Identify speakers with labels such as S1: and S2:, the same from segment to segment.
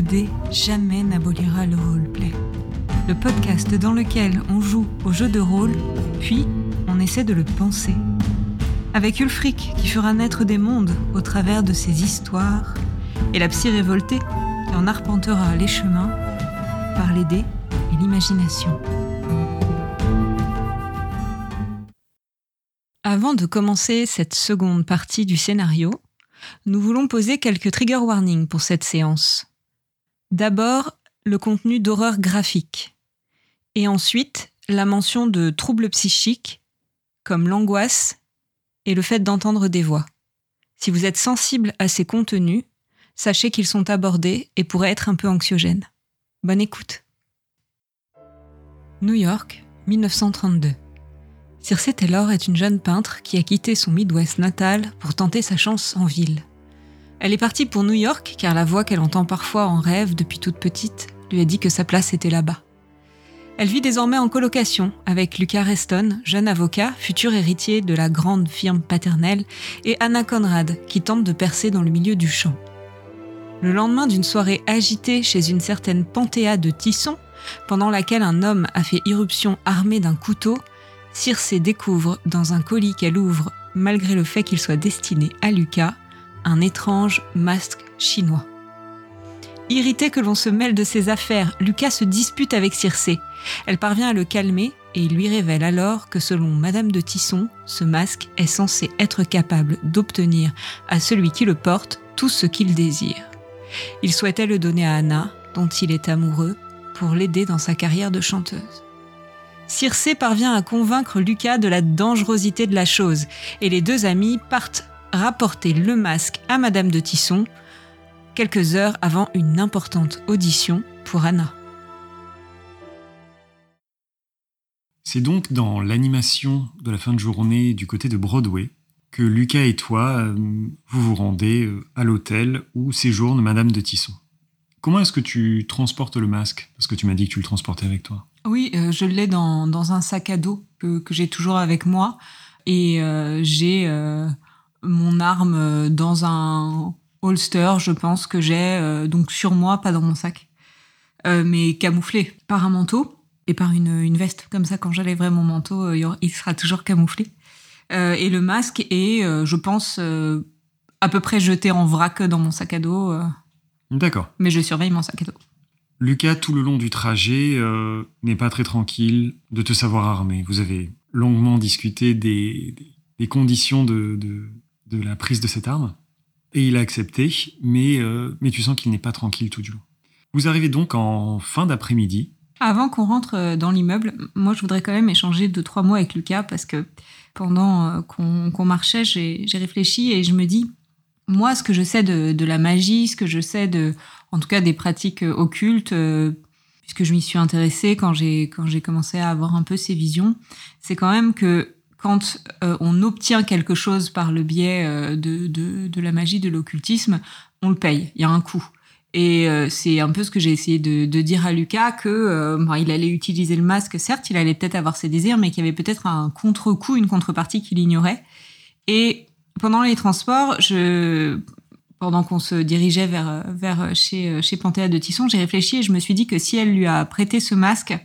S1: de jamais n'abolira le roleplay. Le podcast dans lequel on joue au jeu de rôle, puis on essaie de le penser. Avec Ulfric qui fera naître des mondes au travers de ses histoires, et la psy révoltée qui en arpentera les chemins par les dés et l'imagination. Avant de commencer cette seconde partie du scénario, nous voulons poser quelques trigger warnings pour cette séance. D'abord, le contenu d'horreur graphique. Et ensuite, la mention de troubles psychiques, comme l'angoisse et le fait d'entendre des voix. Si vous êtes sensible à ces contenus, sachez qu'ils sont abordés et pourraient être un peu anxiogènes. Bonne écoute. New York, 1932. Circe Taylor est une jeune peintre qui a quitté son Midwest natal pour tenter sa chance en ville. Elle est partie pour New York car la voix qu'elle entend parfois en rêve depuis toute petite lui a dit que sa place était là-bas. Elle vit désormais en colocation avec Lucas Reston, jeune avocat, futur héritier de la grande firme paternelle, et Anna Conrad, qui tente de percer dans le milieu du chant. Le lendemain d'une soirée agitée chez une certaine Panthéa de Tisson, pendant laquelle un homme a fait irruption armé d'un couteau, Circe découvre, dans un colis qu'elle ouvre, malgré le fait qu'il soit destiné à Lucas, un étrange masque chinois. Irrité que l'on se mêle de ses affaires, Lucas se dispute avec Circe. Elle parvient à le calmer et il lui révèle alors que selon Madame de Tisson, ce masque est censé être capable d'obtenir à celui qui le porte tout ce qu'il désire. Il souhaitait le donner à Anna, dont il est amoureux, pour l'aider dans sa carrière de chanteuse. Circe parvient à convaincre Lucas de la dangerosité de la chose, et les deux amis partent rapporter le masque à Madame de Tisson, quelques heures avant une importante audition pour Anna.
S2: C'est donc dans l'animation de la fin de journée du côté de Broadway que Lucas et toi, euh, vous vous rendez euh, à l'hôtel où séjourne Madame de Tisson. Comment est-ce que tu transportes le masque? Parce que tu m'as dit que tu le transportais avec toi.
S1: Oui, euh, je l'ai dans, dans, un sac à dos que, que j'ai toujours avec moi. Et euh, j'ai euh, mon arme dans un holster, je pense, que j'ai donc sur moi, pas dans mon sac, mais camouflé par un manteau et par une, une veste. Comme ça, quand j'enlèverai mon manteau, il sera toujours camouflé. et le masque est, je pense, à peu près jeté en vrac dans mon sac à dos.
S2: D'accord.
S1: Mais je surveille mon sac à dos.
S2: Lucas, tout le long du trajet, euh, n'est pas très tranquille de te savoir armé. Vous avez longuement discuté des, des conditions de, de, de, la prise de cette arme. Et il a accepté, mais, euh, mais tu sens qu'il n'est pas tranquille tout du long. Vous arrivez donc en fin d'après-midi.
S1: Avant qu'on rentre euh, dans l'immeuble, moi je voudrais quand même échanger deux, trois mots avec Lucas parce que pendant qu'on qu marchait, j'ai réfléchi et je me dis, moi, ce que je sais de, de, la magie, ce que je sais de, en tout cas, des pratiques euh, occultes, euh, puisque je m'y suis intéressée quand j'ai commencé à avoir un peu ces visions, c'est quand même que quand euh, on obtient quelque chose par le biais euh, de, de, de, la magie, de l'occultisme, on le paye. Il y a un coût. Et euh, c'est un peu ce que j'ai essayé de, de, dire à Lucas que bon, il allait utiliser le masque, certes, il allait peut-être avoir ses désirs, mais qu'il y avait peut-être un contre-coup, une contrepartie qu'il ignorait. Et pendant les transports, je, pendant qu'on se dirigeait vers, vers chez, chez Panthéa de Tisson, j'ai réfléchi et je me suis dit que si elle lui a prêté ce masque,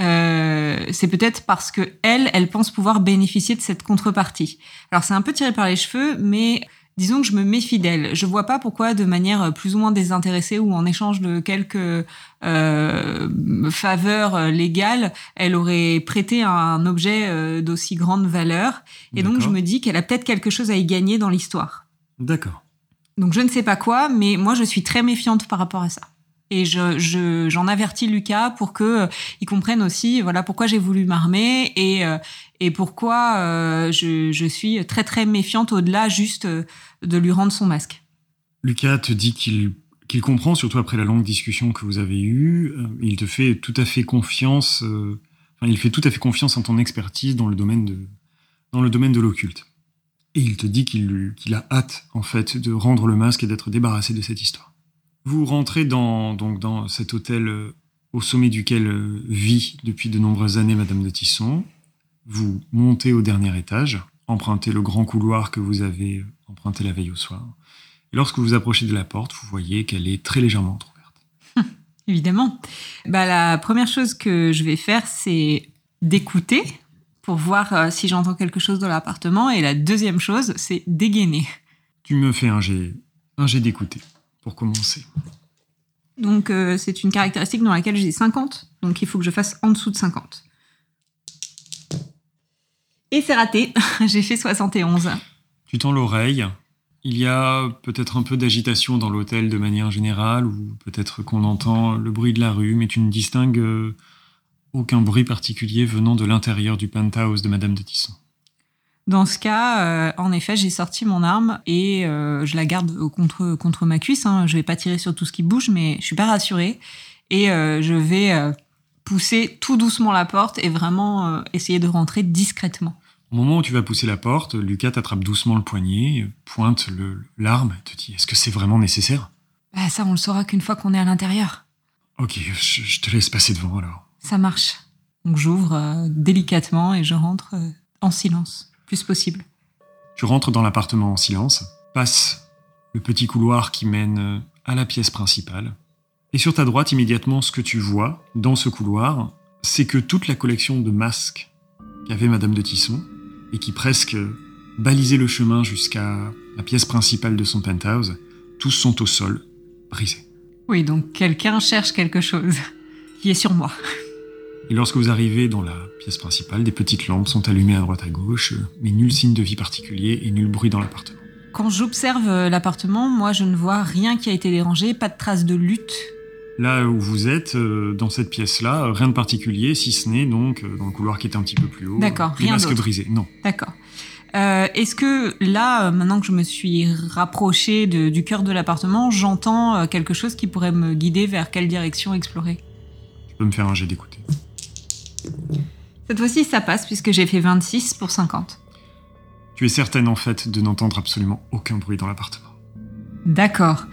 S1: euh, c'est peut-être parce que elle, elle pense pouvoir bénéficier de cette contrepartie. Alors c'est un peu tiré par les cheveux, mais disons que je me méfie d'elle. Je vois pas pourquoi, de manière plus ou moins désintéressée ou en échange de quelques euh, faveurs légales, elle aurait prêté un objet euh, d'aussi grande valeur. Et donc je me dis qu'elle a peut-être quelque chose à y gagner dans l'histoire.
S2: D'accord.
S1: Donc je ne sais pas quoi, mais moi je suis très méfiante par rapport à ça. Et je, je, j'en avertis Lucas pour que euh, comprenne aussi, voilà, pourquoi j'ai voulu m'armer et euh, et pourquoi euh, je, je suis très très méfiante au-delà juste de lui rendre son masque.
S2: Lucas te dit qu'il qu'il comprend, surtout après la longue discussion que vous avez eue. Il te fait tout à fait confiance. Enfin, il fait tout à fait confiance en ton expertise dans le domaine de dans le domaine de l'occulte. Et il te dit qu'il qu'il a hâte en fait de rendre le masque et d'être débarrassé de cette histoire. Vous rentrez dans, donc dans cet hôtel euh, au sommet duquel euh, vit depuis de nombreuses années Madame de Tisson. Vous montez au dernier étage, empruntez le grand couloir que vous avez emprunté la veille au soir. Et lorsque vous approchez de la porte, vous voyez qu'elle est très légèrement ouverte.
S1: Évidemment. Bah, la première chose que je vais faire, c'est d'écouter pour voir euh, si j'entends quelque chose dans l'appartement. Et la deuxième chose, c'est dégainer.
S2: Tu me fais un jet, un jet d'écouter, pour commencer.
S1: Donc, euh, c'est une caractéristique dans laquelle j'ai 50. Donc, il faut que je fasse en dessous de 50. Et c'est raté. j'ai fait 71.
S2: Tu tends l'oreille. Il y a peut-être un peu d'agitation dans l'hôtel de manière générale, ou peut-être qu'on entend le bruit de la rue, mais tu ne distingues euh, aucun bruit particulier venant de l'intérieur du penthouse de Madame de Tisson.
S1: Dans ce cas, euh, en effet, j'ai sorti mon arme et euh, je la garde contre, contre ma cuisse. Hein. Je vais pas tirer sur tout ce qui bouge, mais je suis pas rassurée. Et euh, je vais pousser tout doucement la porte et vraiment essayer de rentrer discrètement.
S2: Au moment où tu vas pousser la porte, Lucas t'attrape doucement le poignet, pointe l'arme et te dit Est-ce que c'est vraiment nécessaire?
S1: Bah, ça, on le saura qu'une fois qu'on est à l'intérieur.
S2: Ok, je, je te laisse passer devant alors.
S1: Ça marche. Donc j'ouvre délicatement et je rentre en silence, le plus possible.
S2: Tu rentres dans l'appartement en silence, passes le petit couloir qui mène euh, à la pièce principale. Et sur ta droite, immédiatement, ce que tu vois dans ce couloir, c'est que toute la collection de masques qu'avait Madame de Tisson, et qui presque balisait le chemin jusqu'à la pièce principale de son penthouse, tous sont au sol, brisés.
S1: Oui, donc quelqu'un cherche quelque chose qui est sur moi.
S2: Et lorsque vous arrivez dans la pièce principale, des petites lampes sont allumées à droite à gauche, mais nul signe de vie particulier et nul bruit dans l'appartement.
S1: Quand j'observe euh, l'appartement, moi je ne vois rien qui a été dérangé, pas de traces de lutte.
S2: Là où vous êtes, euh, dans cette pièce-là, rien de particulier, si ce n'est donc euh, dans le couloir qui était un petit peu plus haut.
S1: D'accord,
S2: les
S1: rien
S2: masques brisés. Non.
S1: D'accord. Euh, Est-ce que là, maintenant que je me suis rapprochée de- du cœur de l'appartement, j'entends quelque chose qui pourrait me guider vers quelle direction explorer?
S2: Tu peux me faire un jet d'écouter.
S1: Cette fois-ci, ça passe puisque j'ai fait 26 pour 50.
S2: Tu es certaine en fait de n'entendre absolument aucun bruit dans l'appartement.
S1: D'accord.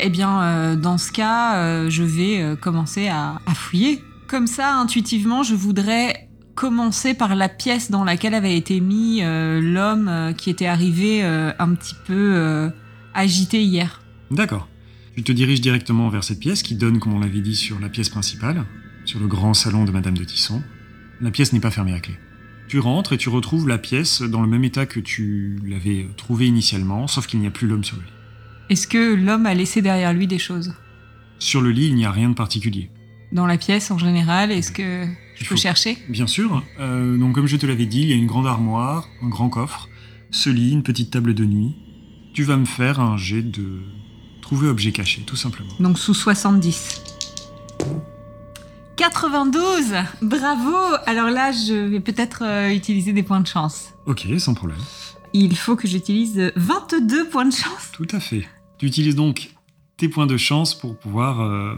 S1: Eh bien, euh, dans ce cas, euh, je vais euh, commencer à, à fouiller. Comme ça, intuitivement, je voudrais commencer par la pièce dans laquelle avait été mis l'homme qui était arrivé un petit peu agité hier.
S2: D'accord. Tu te diriges directement vers cette pièce qui donne, comme on l'avait dit, sur la pièce principale, sur le grand salon de Madame de Tisson. La pièce n'est pas fermée à clé. Tu rentres et tu retrouves la pièce dans le même état que tu l'avais trouvée initialement, sauf qu'il n'y a plus l'homme sur le lit.
S1: Est-ce que l'homme a laissé derrière lui des choses?
S2: Sur le lit, il n'y a rien de particulier.
S1: Dans la pièce en général, est-ce que je
S2: Il
S1: peux
S2: faut-
S1: chercher?
S2: Bien sûr. Euh, donc, comme je te l'avais dit, il y a une grande armoire, un grand coffre, ce lit, une petite table de nuit. Tu vas me faire un jet de trouver objet caché, tout simplement.
S1: Donc sous 70. 92 Bravo Alors là, je vais peut-être euh, utiliser des points de chance.
S2: Ok, sans problème.
S1: Il faut que j'utilise 22 points de chance.
S2: Tout à fait. Tu utilises donc tes points de chance pour pouvoir, euh,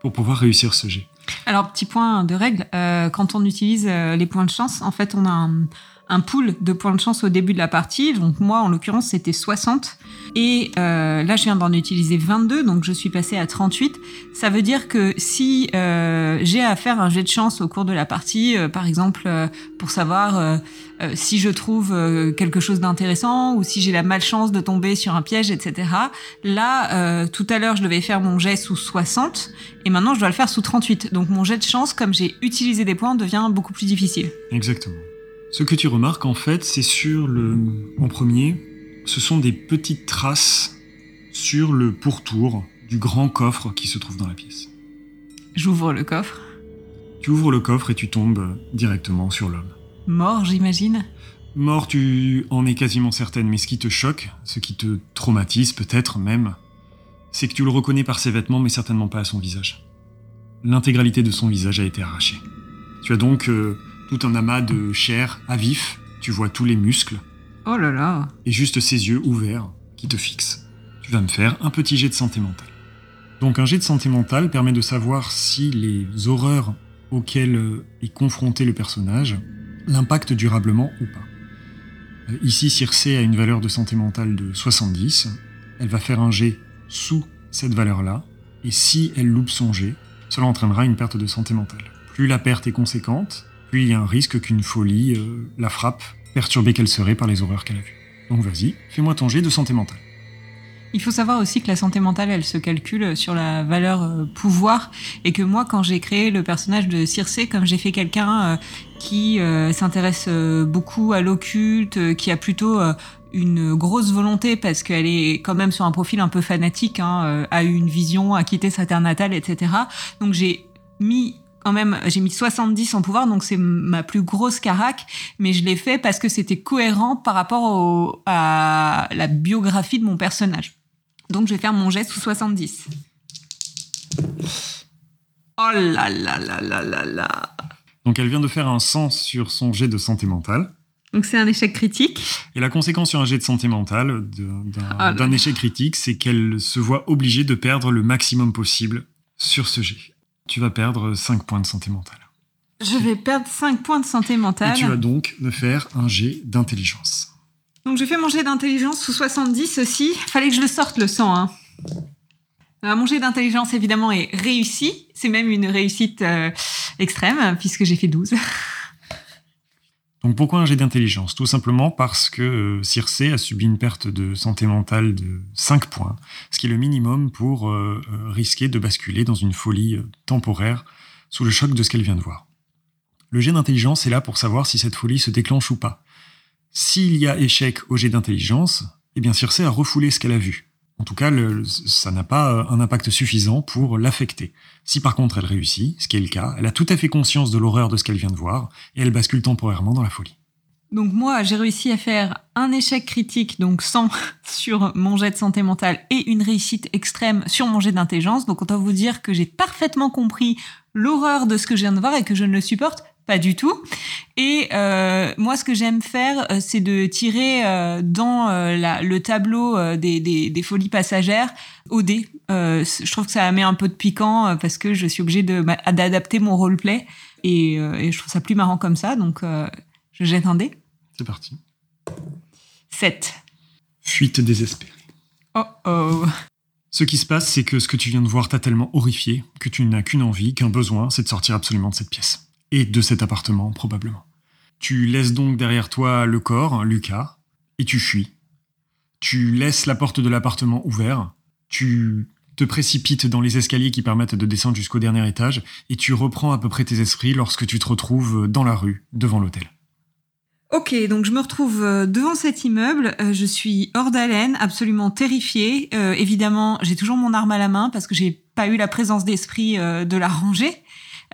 S2: pour pouvoir réussir ce jet.
S1: Alors, petit point de règle, euh, quand on utilise les points de chance, en fait, on a un, un pool de points de chance au début de la partie. Donc moi, en l'occurrence, c'était 60. Et euh, là, je viens d'en utiliser 22, donc je suis passée à 38. Ça veut dire que si euh, j'ai à faire un jet de chance au cours de la partie, euh, par exemple, euh, pour savoir euh, euh, si je trouve quelque chose d'intéressant ou si j'ai la malchance de tomber sur un piège, etc. Là, tout à l'heure, je devais faire mon jet sous 60 et maintenant, je dois le faire sous 38. Donc mon jet de chance, comme j'ai utilisé des points, devient beaucoup plus difficile.
S2: Exactement. Ce que tu remarques, en fait, c'est sur le. En premier, ce sont des petites traces sur le pourtour du grand coffre qui se trouve dans la pièce.
S1: J'ouvre le coffre.
S2: Tu ouvres le coffre et tu tombes directement sur l'homme.
S1: Mort, j'imagine.
S2: Mort, tu en es quasiment certaine, mais ce qui te choque, ce qui te traumatise peut-être même, c'est que tu le reconnais par ses vêtements, mais certainement pas à son visage. L'intégralité de son visage a été arrachée. Tu as donc euh, tout un amas de chair à vif, tu vois tous les muscles,
S1: Oh là là.
S2: et juste ses yeux ouverts qui te fixent. Tu vas me faire un petit jet de santé mentale. Donc un jet de santé mentale permet de savoir si les horreurs auxquelles est confronté le personnage l'impactent durablement ou pas. Euh, Ici, Circé a une valeur de santé mentale de 70. Elle va faire un jet sous cette valeur-là, et si elle loupe son jet, cela entraînera une perte de santé mentale. Plus la perte est conséquente, plus il y a un risque qu'une folie euh, la frappe, perturbée qu'elle serait par les horreurs qu'elle a vues. Donc vas-y, fais-moi ton jet de santé mentale.
S1: Il faut savoir aussi que la santé mentale, elle se calcule sur la valeur euh, pouvoir et que moi, quand j'ai créé le personnage de Circé, comme j'ai fait quelqu'un euh, qui s'intéresse beaucoup à l'occulte, qui a plutôt une grosse volonté parce qu'elle est quand même sur un profil un peu fanatique, hein, a eu une vision, a quitté sa terre natale, etc. Donc j'ai mis quand même, j'ai mis 70 en pouvoir, donc c'est ma plus grosse carac, mais je l'ai fait parce que c'était cohérent par rapport à la biographie de mon personnage. Donc je vais faire mon jet sous 70. Oh là là là là là là.
S2: Donc elle vient de faire un sens sur son jet de santé mentale.
S1: Donc c'est un échec critique.
S2: Et la conséquence sur un jet de santé mentale d'un échec critique, c'est qu'elle se voit obligée de perdre le maximum possible sur ce jet. Tu vas perdre 5 points de santé mentale.
S1: Je vais perdre 5 points de santé mentale.
S2: Et tu vas donc me faire un jet d'intelligence.
S1: Donc je fais manger d'intelligence sous 70 aussi. Fallait que je le sorte le sang. Hein. mon jet d'intelligence évidemment est réussi. C'est même une réussite euh, extrême puisque j'ai fait 12.
S2: Donc pourquoi un jet d'intelligence? Tout simplement parce que euh, Circe a subi une perte de santé mentale de 5 points, ce qui est le minimum pour euh, risquer de basculer dans une folie temporaire sous le choc de ce qu'elle vient de voir. Le jet d'intelligence est là pour savoir si cette folie se déclenche ou pas. S'il y a échec au jet d'intelligence, eh bien Circe a refoulé ce qu'elle a vu. En tout cas, ça n'a pas euh, un impact suffisant pour l'affecter. Si par contre elle réussit, ce qui est le cas, elle a tout à fait conscience de l'horreur de ce qu'elle vient de voir, et elle bascule temporairement dans la folie.
S1: Donc moi, j'ai réussi à faire un échec critique, donc 100 sur mon jet de santé mentale, et une réussite extrême sur mon jet d'intelligence. Donc on doit vous dire que j'ai parfaitement compris l'horreur de ce que je viens de voir et que je ne le supporte pas du tout. Et euh, moi, ce que j'aime faire, euh, c'est de tirer euh, dans le tableau des, folies passagères au dé. je trouve que ça met un peu de piquant parce que je suis obligée d'adapter mon roleplay. Et, et je trouve ça plus marrant comme ça. Donc, je jette un dé.
S2: C'est parti.
S1: 7.
S2: Fuite désespérée.
S1: Oh oh.
S2: Ce qui se passe, c'est que ce que tu viens de voir t'a tellement horrifié que tu n'as qu'une envie, qu'un besoin, c'est de sortir absolument de cette pièce et de cet appartement probablement. Tu laisses donc derrière toi le corps, Lucas, et tu fuis. Tu laisses la porte de l'appartement ouverte, tu te précipites dans les escaliers qui permettent de descendre jusqu'au dernier étage, et tu reprends à peu près tes esprits lorsque tu te retrouves dans la rue, devant l'hôtel.
S1: Ok, donc je me retrouve euh, devant cet immeuble, euh, je suis hors d'haleine, absolument terrifiée. Euh, évidemment, j'ai toujours mon arme à la main parce que j'ai pas eu la présence d'esprit de la ranger.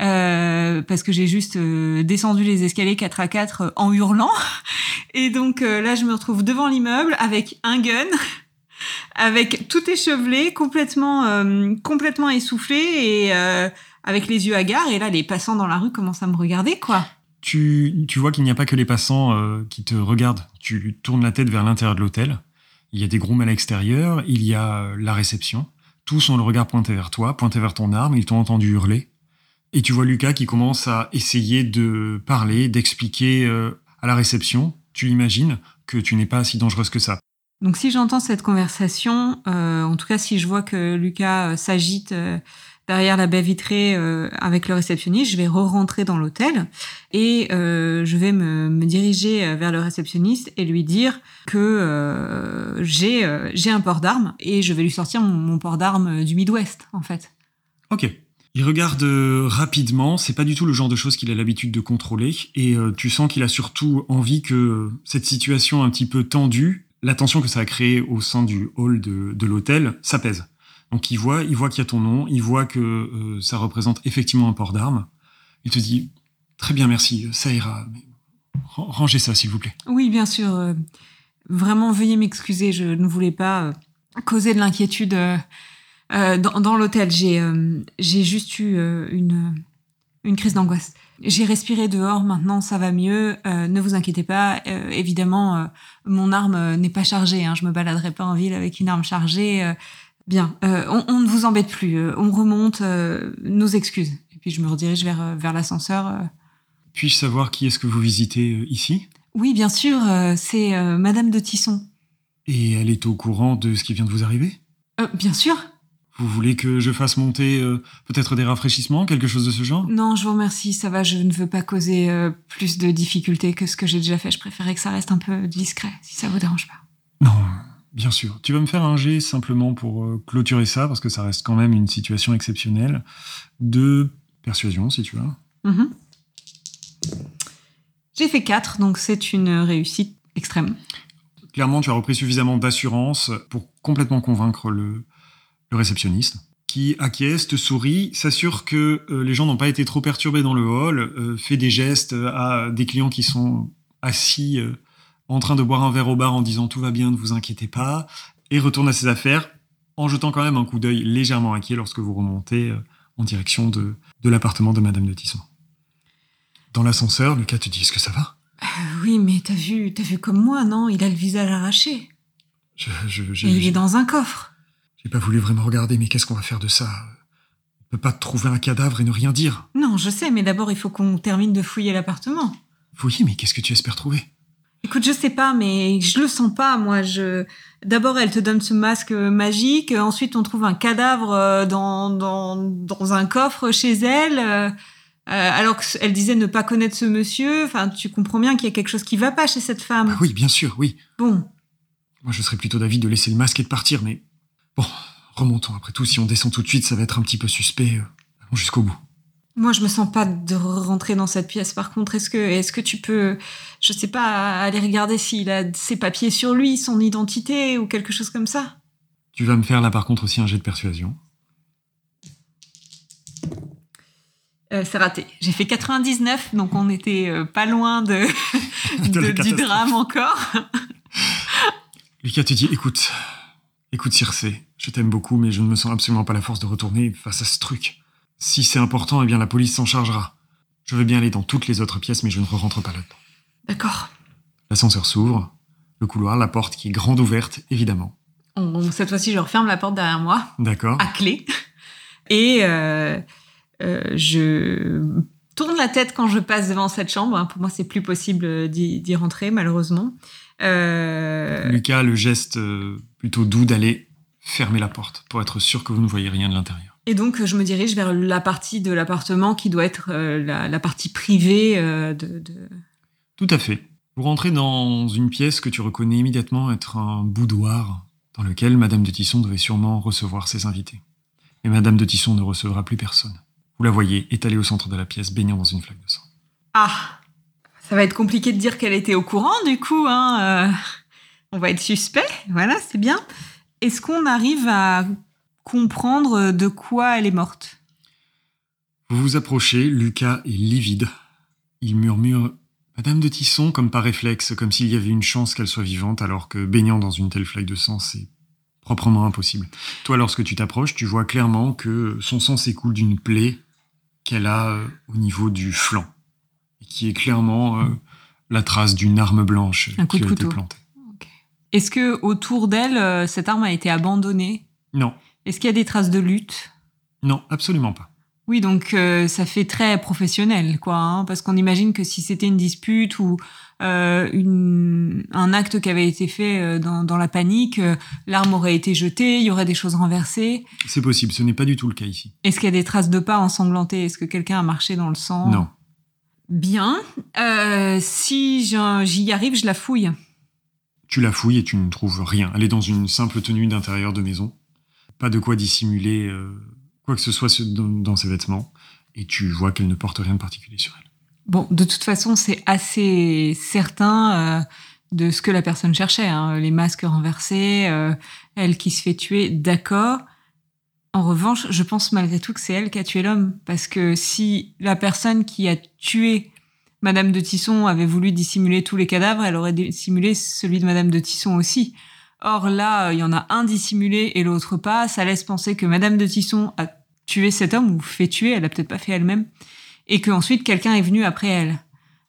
S1: Euh, parce que j'ai juste euh, descendu les escaliers 4 à 4 euh, en hurlant. Et donc là, je me retrouve devant l'immeuble avec un gun, avec tout échevelé, complètement, complètement essoufflé et avec les yeux hagards. Et là, les passants dans la rue commencent à me regarder, quoi.
S2: Tu, tu vois qu'il n'y a pas que les passants qui te regardent. Tu tournes la tête vers l'intérieur de l'hôtel. Il y a des grooms à l'extérieur, il y a la réception. Tous ont le regard pointé vers toi, pointé vers ton arme, ils t'ont entendu hurler. Et tu vois Lucas qui commence à essayer de parler, d'expliquer euh, à la réception, tu imagines, que tu n'es pas si dangereuse que ça.
S1: Donc si j'entends cette conversation, euh, en tout cas si je vois que Lucas euh, s'agite derrière la baie vitrée avec le réceptionniste, je vais re-rentrer dans l'hôtel et je vais me, diriger vers le réceptionniste et lui dire que j'ai j'ai un port d'armes et je vais lui sortir mon, mon port d'armes du Midwest en fait.
S2: Ok. Il regarde euh, rapidement, c'est pas du tout le genre de choses qu'il a l'habitude de contrôler, et euh, tu sens qu'il a surtout envie que euh, cette situation un petit peu tendue, la tension que ça a créée au sein du hall de, l'hôtel, s'apaise. Donc il voit, il voit qu'il y a ton nom, il voit que ça représente effectivement un port d'armes. Il te dit très bien, merci, ça ira. rangez ça, s'il vous plaît.
S1: Oui, bien sûr. vraiment, veuillez m'excuser, je ne voulais pas causer de l'inquiétude euh, dans, l'hôtel, j'ai euh, juste eu euh, une, une crise d'angoisse. J'ai respiré dehors, maintenant ça va mieux. ne vous inquiétez pas, évidemment, mon arme n'est pas chargée. Hein, je me baladerai pas en ville avec une arme chargée. bien, on, on, ne vous embête plus. on remonte. nos excuses. Et puis je me redirige vers, vers l'ascenseur.
S2: Puis-je savoir qui est-ce que vous visitez ici?
S1: Oui, bien sûr, c'est Madame de Tisson.
S2: Et elle est au courant de ce qui vient de vous arriver?
S1: Bien sûr.
S2: Vous voulez que je fasse monter euh, peut-être des rafraîchissements, quelque chose de ce genre?
S1: Non, je vous remercie, ça va, je ne veux pas causer euh, plus de difficultés que ce que j'ai déjà fait. Je préférais que ça reste un peu discret, si ça vous dérange pas.
S2: Non, Bien sûr. Tu vas me faire un jet simplement pour euh, clôturer ça, parce que ça reste quand même une situation exceptionnelle, de persuasion, si tu veux.
S1: Mhm. J'ai fait 4, donc c'est une réussite extrême.
S2: Clairement, tu as repris suffisamment d'assurance pour complètement convaincre le, le réceptionniste qui acquiesce, te sourit, s'assure que euh, les gens n'ont pas été trop perturbés dans le hall, euh, fait des gestes à des clients qui sont assis euh, en train de boire un verre au bar en disant tout va bien, ne vous inquiétez pas, et retourne à ses affaires en jetant quand même un coup d'œil légèrement inquiet lorsque vous remontez en direction de, de l'appartement de Madame de Tisson. Dans l'ascenseur, Lucas te dit Est-ce que ça va?
S1: Oui, mais t'as vu, t'as vu comme moi, non? Il a le visage arraché.
S2: je, je,
S1: Et il est dans un coffre.
S2: J'ai pas voulu vraiment regarder, mais qu'est-ce qu'on va faire de ça? On peut pas trouver un cadavre et ne rien dire.
S1: Non, je sais, mais d'abord il faut qu'on termine de fouiller l'appartement.
S2: Fouiller, mais qu'est-ce que tu espères trouver?
S1: Écoute, je sais pas, mais je le sens pas, moi. Je d'abord elle te donne ce masque magique, ensuite on trouve un cadavre euh, dans dans, dans un coffre chez elle. euh, euh, alors qu'elle disait ne pas connaître ce monsieur, enfin, tu comprends bien qu'il y a quelque chose qui va pas chez cette femme.
S2: Bah oui, bien sûr, oui.
S1: Bon,
S2: Moi, je serais plutôt d'avis de laisser le masque et de partir, mais bon, remontons. Après tout, si on descend tout de suite, ça va être un petit peu suspect. Euh, Allons jusqu'au bout.
S1: Moi, je me sens pas de rentrer dans cette pièce. Par contre, est-ce que, est-ce que tu peux, je sais pas, aller regarder s'il a ses papiers sur lui, son identité ou quelque chose comme ça?
S2: Tu vas me faire là, par contre, aussi un jet de persuasion.
S1: Euh, C'est raté. J'ai fait 99, donc on était euh, pas loin de,
S2: De
S1: du drame encore.
S2: Lucas te dit Écoute, écoute, Circé, je t'aime beaucoup, mais je ne me sens absolument pas la force de retourner face à ce truc. Si c'est important, eh bien, la police s'en chargera. Je veux bien aller dans toutes les autres pièces, mais je ne rentre pas là-dedans.
S1: D'accord.
S2: L'ascenseur s'ouvre, le couloir, la porte qui est grande ouverte, évidemment.
S1: On- cette fois-ci, je referme la porte derrière moi.
S2: D'accord
S1: à clé. Et euh, euh, je tourne la tête quand je passe devant cette chambre. Pour moi, c'est plus possible d'y rentrer, malheureusement. Euh,
S2: Lucas le geste plutôt doux d'aller fermer la porte pour être sûr que vous ne voyez rien de l'intérieur.
S1: et donc, je me dirige vers la partie de l'appartement qui doit être euh, la, la partie privée euh, de, de-
S2: Tout à fait. Vous rentrez dans une pièce que tu reconnais immédiatement être un boudoir dans lequel Madame de Tisson devait sûrement recevoir ses invités. Et Madame de Tisson ne recevra plus personne. Vous la voyez étalée au centre de la pièce, baignant dans une flaque de sang.
S1: Ah Ça va être compliqué de dire qu'elle était au courant, du coup. Hein, euh, on va être suspect. Voilà, c'est bien. Est-ce qu'on arrive à comprendre de quoi elle est morte?
S2: Vous vous approchez, Lucas est livide. Il murmure Madame de Tisson, comme par réflexe, comme s'il y avait une chance qu'elle soit vivante, alors que baignant dans une telle flaque de sang, c'est proprement impossible. Toi, lorsque tu t'approches, tu vois clairement que son sang s'écoule d'une plaie qu'elle a euh, au niveau du flanc, et qui est clairement euh, la trace d'une arme blanche
S1: Un
S2: qui a été plantée.
S1: Est-ce que autour d'elle, euh, cette arme a été abandonnée?
S2: Non,
S1: Est-ce qu'il y a des traces de lutte?
S2: Non, absolument pas.
S1: Oui, donc euh, ça fait très professionnel, quoi. hein, parce qu'on imagine que si c'était une dispute ou euh, une, un acte qui avait été fait euh, dans, dans la panique, l'arme aurait été jetée, il y aurait des choses renversées.
S2: C'est possible, ce n'est pas du tout le cas ici.
S1: Est-ce qu'il y a des traces de pas ensanglantés Est-ce que quelqu'un a marché dans le sang?
S2: Non.
S1: Bien. Si j'y arrive, je la fouille.
S2: Tu la fouilles et tu ne trouves rien. Elle est dans une simple tenue d'intérieur de maison. Pas de quoi dissimuler euh, quoi que ce soit dans ses vêtements. Et tu vois qu'elle ne porte rien de particulier sur elle.
S1: Bon, de toute façon, c'est assez certain euh, de ce que la personne cherchait. hein. Les masques renversés, euh, elle qui se fait tuer, d'accord. En revanche, je pense malgré tout que c'est elle qui a tué l'homme. Parce que si la personne qui a tué Madame de Tisson avait voulu dissimuler tous les cadavres, elle aurait dissimulé celui de Madame de Tisson aussi. Or là, il y en a un dissimulé et l'autre pas. Ça laisse penser que Madame de Tisson a tué cet homme ou fait tuer. Elle a peut-être pas fait elle-même et que ensuite quelqu'un est venu après elle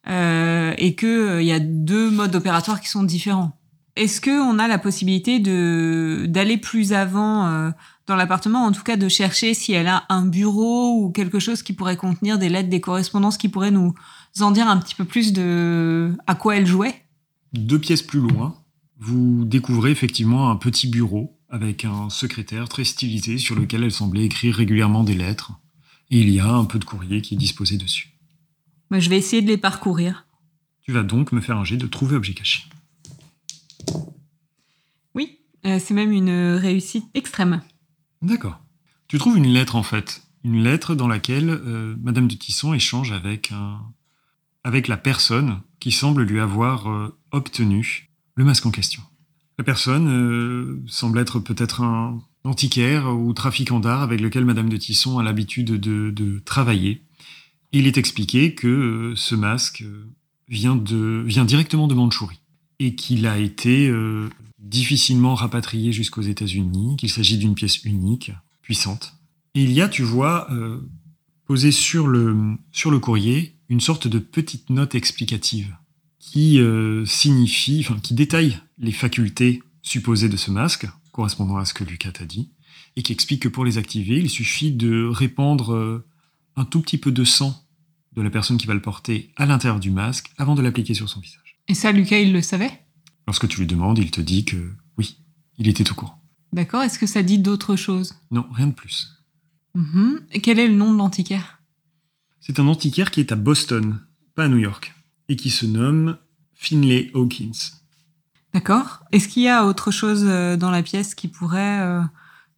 S1: Euh, et que euh, il y a deux modes opératoires qui sont différents. Est-ce que on a la possibilité de d'aller plus avant euh, dans l'appartement, en tout cas de chercher si elle a un bureau ou quelque chose qui pourrait contenir des lettres, des correspondances qui pourraient nous en dire un petit peu plus de à quoi elle jouait?
S2: Deux pièces plus loin, vous découvrez effectivement un petit bureau avec un secrétaire très stylisé sur lequel elle semblait écrire régulièrement des lettres. Et il y a un peu de courrier qui est disposé dessus.
S1: Moi, Je vais essayer de les parcourir.
S2: Tu vas donc me faire un jet de trouver objet caché.
S1: Oui, Euh, c'est même une réussite extrême.
S2: D'accord. Tu trouves une lettre en fait, une lettre dans laquelle euh, Madame de Tisson échange avec un, avec la personne qui semble lui avoir euh, obtenu le masque en question. La personne euh, semble être peut-être un antiquaire ou trafiquant d'art avec lequel Madame de Tisson a l'habitude de, travailler. Il est expliqué que euh, ce masque vient, directement de Mandchourie et qu'il a été difficilement rapatrié jusqu'aux États-Unis, qu'il s'agit d'une pièce unique, puissante. Il y a, tu vois, posé sur le courrier une sorte de petite note explicative qui euh, signifie, enfin, qui détaille les facultés supposées de ce masque, correspondant à ce que Lucas t'a dit, et qui explique que pour les activer, il suffit de répandre euh, un tout petit peu de sang de la personne qui va le porter à l'intérieur du masque avant de l'appliquer sur son visage.
S1: Et ça, Lucas, il le savait?
S2: Lorsque tu lui demandes, il te dit que oui, il était au courant.
S1: D'accord. Est-ce que ça dit d'autres choses?
S2: Non, rien de plus.
S1: Mhm. Et Quel est le nom de l'antiquaire?
S2: C'est un antiquaire qui est à Boston, pas à New York, et qui se nomme Finlay Hawkins.
S1: D'accord. Est-ce qu'il y a autre chose euh, dans la pièce qui pourrait euh,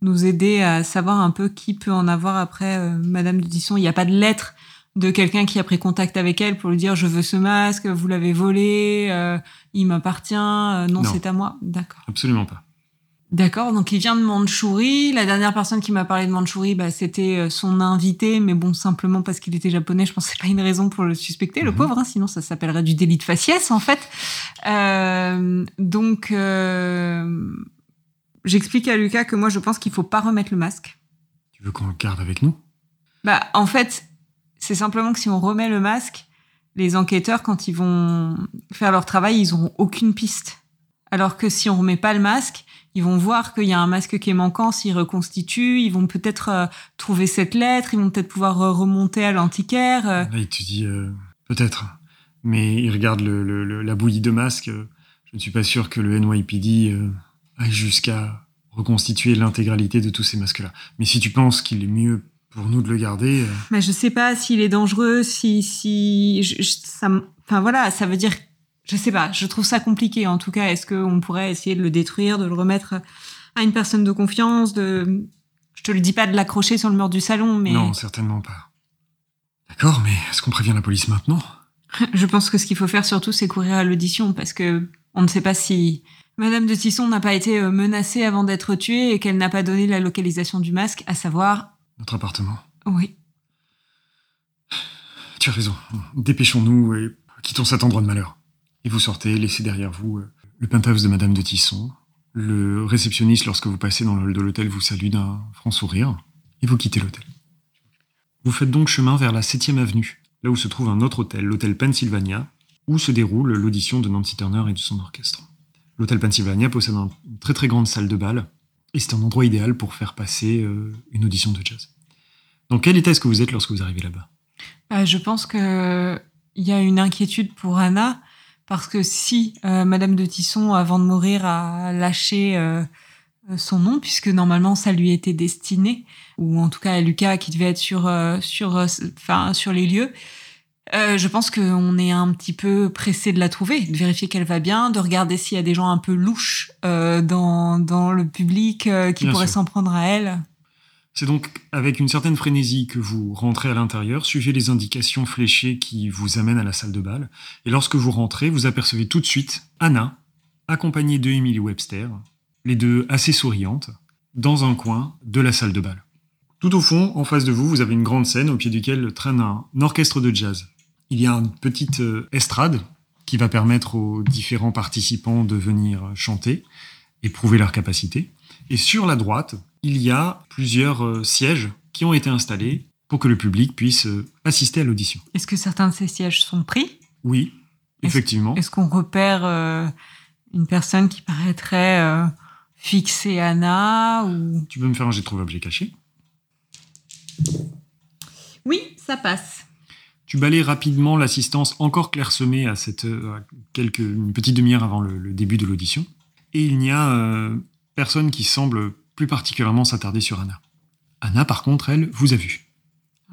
S1: nous aider à savoir un peu qui peut en avoir après euh, Madame de Tisson Il n'y a pas de lettre de quelqu'un qui a pris contact avec elle pour lui dire je veux ce masque, vous l'avez volé, euh, il m'appartient, euh, non,
S2: Non.
S1: c'est à moi. D'accord.
S2: Absolument pas.
S1: D'accord, donc il vient de Mandchourie. La dernière personne qui m'a parlé de Mandchourie, bah, c'était euh, son invité, mais bon, simplement parce qu'il était japonais, je pense que c'est pas une raison pour le suspecter, le
S2: Mhm.
S1: pauvre, hein, sinon ça s'appellerait du délit de faciès, en fait. Euh, donc, euh, j'explique à Lucas que moi, je pense qu'il faut pas remettre le masque.
S2: Tu veux qu'on le garde avec nous?
S1: Bah, en fait, c'est simplement que si on remet le masque, les enquêteurs, quand ils vont faire leur travail, ils auront aucune piste. Alors que si on remet pas le masque, ils vont voir qu'il y a un masque qui est manquant, s'ils reconstituent, ils vont peut-être euh, trouver cette lettre, ils vont peut-être pouvoir euh, remonter à l'antiquaire. euh.
S2: Là, il te dit euh, peut-être, mais il regarde le- le- le- la bouillie de masques. Je ne suis pas sûr que le NYPD aille jusqu'à reconstituer l'intégralité de tous ces masques-là. Mais si tu penses qu'il est mieux pour nous de le garder,
S1: Mais je sais pas s'il est dangereux, si, si, je- je- ça, me- enfin voilà, ça veut dire, je sais pas, je trouve ça compliqué. En tout cas, est-ce qu'on pourrait essayer de le détruire, de le remettre à une personne de confiance, de, je te le dis pas de l'accrocher sur le mur du salon, mais
S2: non, certainement pas. D'accord, mais est-ce qu'on prévient la police maintenant?
S1: Je pense que ce qu'il faut faire surtout, c'est courir à l'audition parce que on ne sait pas si Madame de Tisson n'a pas été euh, menacée avant d'être tuée et qu'elle n'a pas donné la localisation du masque, à savoir,
S2: Notre appartement.
S1: oui,
S2: Tu as raison. Dépêchons-nous et quittons cet endroit de malheur. Et vous sortez, laissez derrière vous euh, le penthouse de Madame de Tisson. Le réceptionniste, lorsque vous passez dans le hall de l'hôtel, vous salue d'un franc sourire. Et vous quittez l'hôtel. Vous faites donc chemin vers la 7e avenue, là où se trouve un autre hôtel, l'hôtel Pennsylvania, où se déroule l'audition de Nancy Turner et de son orchestre. L'hôtel Pennsylvania possède un- une très très grande salle de bal, et c'est un endroit idéal pour faire passer euh, une audition de jazz. Dans quel état est-ce que vous êtes lorsque vous arrivez là-bas?
S1: Euh, je pense que il y a une inquiétude pour Anna parce que si euh, Madame de Tisson, avant de mourir, a lâché euh, euh, son nom, puisque normalement ça lui était destiné, ou en tout cas à Lucas qui devait être sur euh, sur euh, enfin sur les lieux. euh, je pense qu'on est un petit peu pressé de la trouver, de vérifier qu'elle va bien, de regarder s'il y a des gens un peu louches euh, dans, dans le public euh, qui
S2: Bien
S1: pourraient s'en prendre à elle.
S2: C'est donc avec une certaine frénésie que vous rentrez à l'intérieur, suivez les indications fléchées qui vous amènent à la salle de bal, et lorsque vous rentrez, vous apercevez tout de suite Anna, accompagnée de Emily Webster, les deux assez souriantes, dans un coin de la salle de bal. Tout au fond, en face de vous, vous avez une grande scène au pied duquel traîne un orchestre de jazz. Il y a une petite euh, estrade qui va permettre aux différents participants de venir chanter et prouver leur capacité. Et sur la droite, il y a plusieurs euh, sièges qui ont été installés pour que le public puisse euh, assister à l'audition.
S1: Est-ce que certains de ces sièges sont pris?
S2: Oui, effectivement.
S1: Est-ce qu'on repère euh, une personne qui paraîtrait euh, fixer Anna ou?
S2: Tu peux me faire un jet de trouver objet caché.
S1: Oui, ça passe.
S2: Tu balayes rapidement l'assistance encore clairsemée à cette à quelques une petite demi-heure avant le, le début de l'audition, et il n'y a euh, personne qui semble plus particulièrement s'attarder sur Anna. Anna, par contre, elle, vous a vu.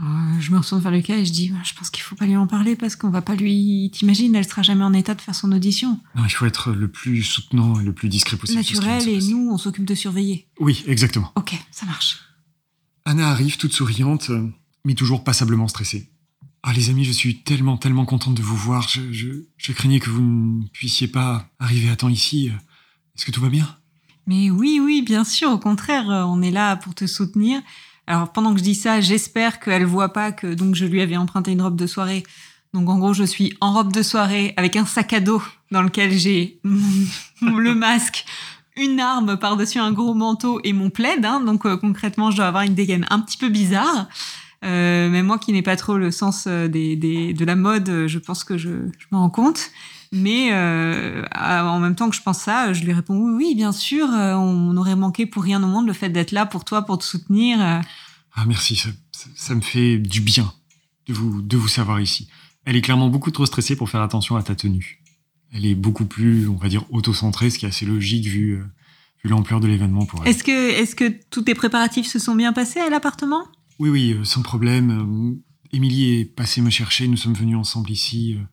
S1: Euh, je me retourne vers Lucas et je dis, je pense qu'il faut pas lui en parler parce qu'on va pas lui. T'imagines, elle sera jamais en état de faire son audition.
S2: Non, il faut être le plus soutenant et le plus discret possible.
S1: Naturel et nous, on s'occupe de surveiller.
S2: Oui, exactement.
S1: Ok, ça marche.
S2: Anna arrive toute souriante, mais toujours passablement stressée. Ah les amis, je suis tellement, tellement contente de vous voir. Je, je, je craignais que vous ne puissiez pas arriver à temps ici. Est-ce que tout va bien?
S1: Mais oui, oui, bien sûr. Au contraire, euh, on est là pour te soutenir. Alors pendant que je dis ça, j'espère qu'elle voit pas que donc je lui avais emprunté une robe de soirée. Donc en gros, je suis en robe de soirée avec un sac à dos dans lequel j'ai le masque, une arme par-dessus un gros manteau et mon plaid. hein. donc euh, concrètement, je dois avoir une dégaine un petit peu bizarre. Euh, mais moi qui n'ai pas trop le sens euh, des, des- de la mode, euh, je pense que je, je m'en rends compte. Mais euh, en même temps que je pense ça, je lui réponds oui, oui, bien sûr, on aurait manqué pour rien au monde le fait d'être là pour toi, pour te soutenir.
S2: Ah merci, ça, me fait du bien de vous, de vous savoir ici. Elle est clairement beaucoup trop stressée pour faire attention à ta tenue. Elle est beaucoup plus, on va dire, auto-centrée, ce qui est assez logique vu, vu l'ampleur de l'événement pour elle.
S1: Est-ce que, est-ce que tous tes préparatifs se sont bien passés à l'appartement?
S2: Oui, oui, euh, sans problème. Euh, Émilie est passée me chercher, nous sommes venus ensemble ici. Euh,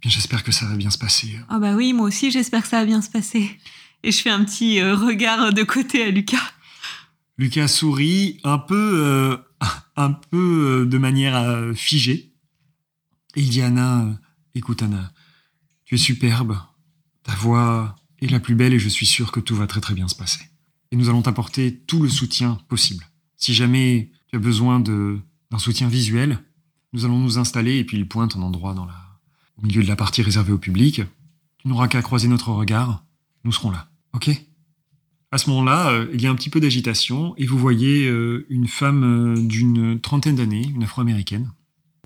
S2: Bien, j'espère que ça va bien se passer.
S1: Ah bah oui, moi aussi, j'espère que ça va bien se passer. Et je fais un petit regard de côté à Lucas.
S2: Lucas sourit un peu, euh, un peu de manière figée. Et il dit à Anna, écoute Anna, tu es superbe, ta voix est la plus belle et je suis sûr que tout va très très bien se passer. Et nous allons t'apporter tout le soutien possible. Si jamais tu as besoin d'un soutien visuel, nous allons nous installer et puis il pointe un endroit dans la, au milieu de la partie réservée au public. Tu n'auras qu'à croiser notre regard, nous serons là. Ok? À ce moment-là, euh, il y a un petit peu d'agitation et vous voyez euh, une femme euh, d'une trentaine d'années, une afro-américaine,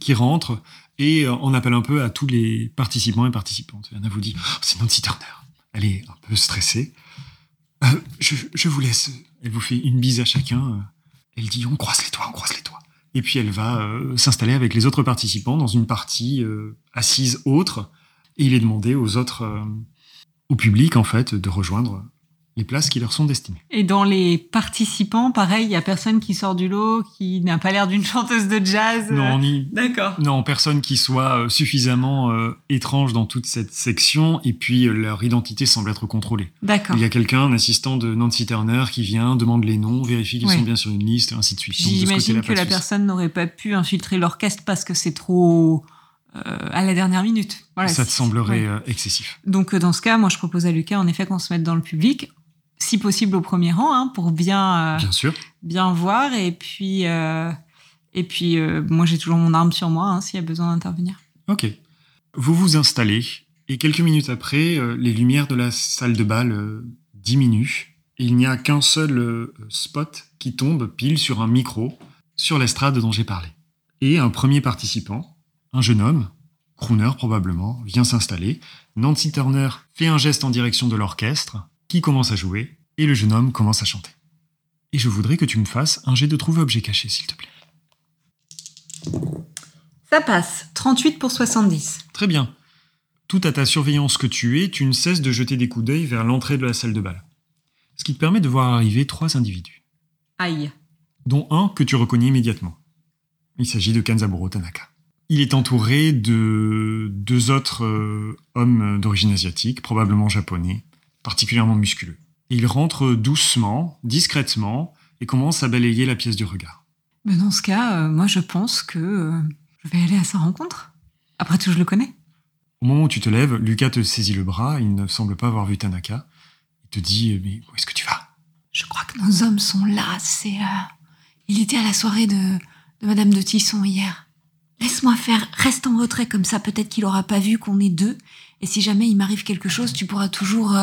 S2: qui rentre et en appelle un peu à tous les participants et participantes. Et Anna vous dit Oh, C'est Nancy Turner. Elle est un peu stressée. Je vous laisse. Elle vous fait une bise à chacun. Elle dit On croise les doigts, on croise les doigts. Et puis elle va euh, s'installer avec les autres participants dans une partie euh, assise autre. Et il est demandé aux autres, euh, au public en fait, de rejoindre les places qui leur sont destinées.
S1: Et dans les participants, pareil, il y a personne qui sort du lot, qui n'a pas l'air d'une chanteuse de jazz.
S2: Non, ni,
S1: D'accord.
S2: non, personne qui soit euh, suffisamment euh, étrange dans toute cette section, et puis euh, leur identité semble être contrôlée.
S1: D'accord.
S2: Il y a quelqu'un, un assistant de Nancy Turner, qui vient, demande les noms, vérifie qu'ils
S1: Ouais.
S2: sont bien sur une liste, ainsi de suite.
S1: J'imagine que la personne n'aurait pas pu infiltrer l'orchestre parce que c'est trop euh, à la dernière minute. Voilà,
S2: Ça te semblerait
S1: ouais.
S2: euh, excessif.
S1: Donc euh, dans ce cas, moi je propose à Lucas en effet qu'on se mette dans le public, si possible au premier rang, hein, pour bien euh,
S2: Bien sûr.
S1: bien voir. Et puis euh, et puis euh, moi j'ai toujours mon arme sur moi hein, s'il y a besoin d'intervenir.
S2: Ok. Vous vous installez, et quelques minutes après, les lumières de la salle de bal diminuent, il n'y a qu'un seul spot qui tombe pile sur un micro, sur l'estrade dont j'ai parlé. Et un premier participant, un jeune homme, crooner probablement, vient s'installer. Nancy Turner fait un geste en direction de l'orchestre, qui commence à jouer, et le jeune homme commence à chanter. Et je voudrais que tu me fasses un jet de trouver objet caché, s'il te plaît.
S1: Ça passe. 38 pour 70.
S2: Très bien. Tout à ta surveillance que tu es, tu ne cesses de jeter des coups d'œil vers l'entrée de la salle de bal. Ce qui te permet de voir arriver trois individus,
S1: Aïe.
S2: dont un que tu reconnais immédiatement. Il s'agit de Kanzaburo Tanaka. Il est entouré de deux autres euh, hommes d'origine asiatique, probablement japonais, particulièrement musculeux. Et il rentre doucement, discrètement, et commence à balayer la pièce du regard.
S1: Ben dans ce cas, euh, moi je pense que euh, je vais aller à sa rencontre. Après tout, je le connais.
S2: Au moment où tu te lèves, Lucas te saisit le bras, il ne semble pas avoir vu Tanaka. Il te dit Mais où est-ce que tu vas?
S1: Je crois que nos hommes sont là. C'est. euh, Il était à la soirée de, de Madame de Tisson hier. Laisse-moi faire. Reste en retrait comme ça. Peut-être qu'il aura pas vu qu'on est deux. Et si jamais il m'arrive quelque chose, tu pourras toujours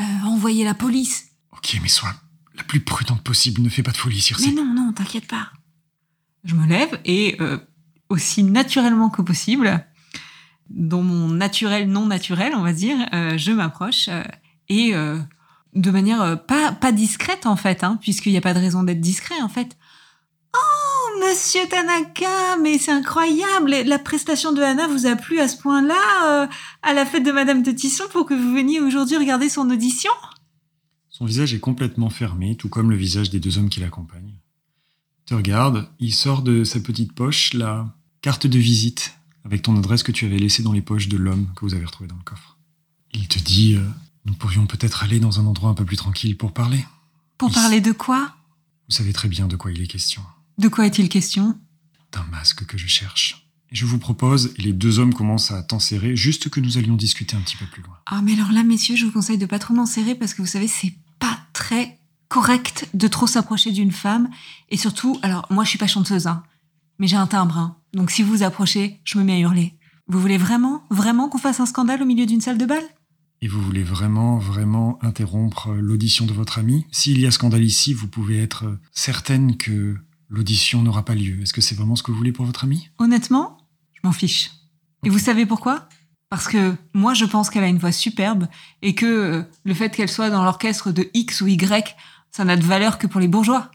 S1: euh, envoyer la police.
S2: Ok, mais sois la plus prudente possible, ne fais pas de folie,
S1: Mais
S2: Circe.
S1: non, non, t'inquiète pas. Je me lève et euh, aussi naturellement que possible, dans mon naturel non naturel, on va dire, euh, je m'approche euh, et de manière pas, pas discrète en fait, hein, puisqu'il n'y a pas de raison d'être discret en fait. Monsieur Tanaka, mais c'est incroyable! La prestation de Anna vous a plu à ce point-là euh, à la fête de Madame de Tisson pour que vous veniez aujourd'hui regarder son audition?
S2: Son visage est complètement fermé, tout comme le visage des deux hommes qui l'accompagnent. te regarde, il sort de sa petite poche la carte de visite avec ton adresse que tu avais laissée dans les poches de l'homme que vous avez retrouvé dans le coffre. Il te dit euh, Nous pourrions peut-être aller dans un endroit un peu plus tranquille pour parler.
S1: Pour parler de quoi?
S2: Vous savez très bien de quoi il est question.
S1: De quoi est-il question?
S2: D'un masque que je cherche. Et je vous propose, et les deux hommes commencent à t'enserrer, juste que nous allions discuter un petit peu plus loin.
S1: Ah, mais alors là, messieurs, je vous conseille de pas trop m'en serrer parce que vous savez, c'est pas très correct de trop s'approcher d'une femme. Et surtout, alors, moi, je suis pas chanteuse, hein, mais j'ai un timbre, hein. Donc si vous vous approchez, je me mets à hurler. Vous voulez vraiment, vraiment qu'on fasse un scandale au milieu d'une salle de bal?
S2: Et vous voulez vraiment, vraiment interrompre l'audition de votre ami S'il y a scandale ici, vous pouvez être certaine que l'audition n'aura pas lieu. Est-ce que c'est vraiment ce que vous voulez pour votre ami
S1: Honnêtement, je m'en fiche. Et vous savez pourquoi? Parce que moi, je pense qu'elle a une voix superbe et que euh, le fait qu'elle soit dans l'orchestre de X ou Y, ça n'a de valeur que pour les bourgeois.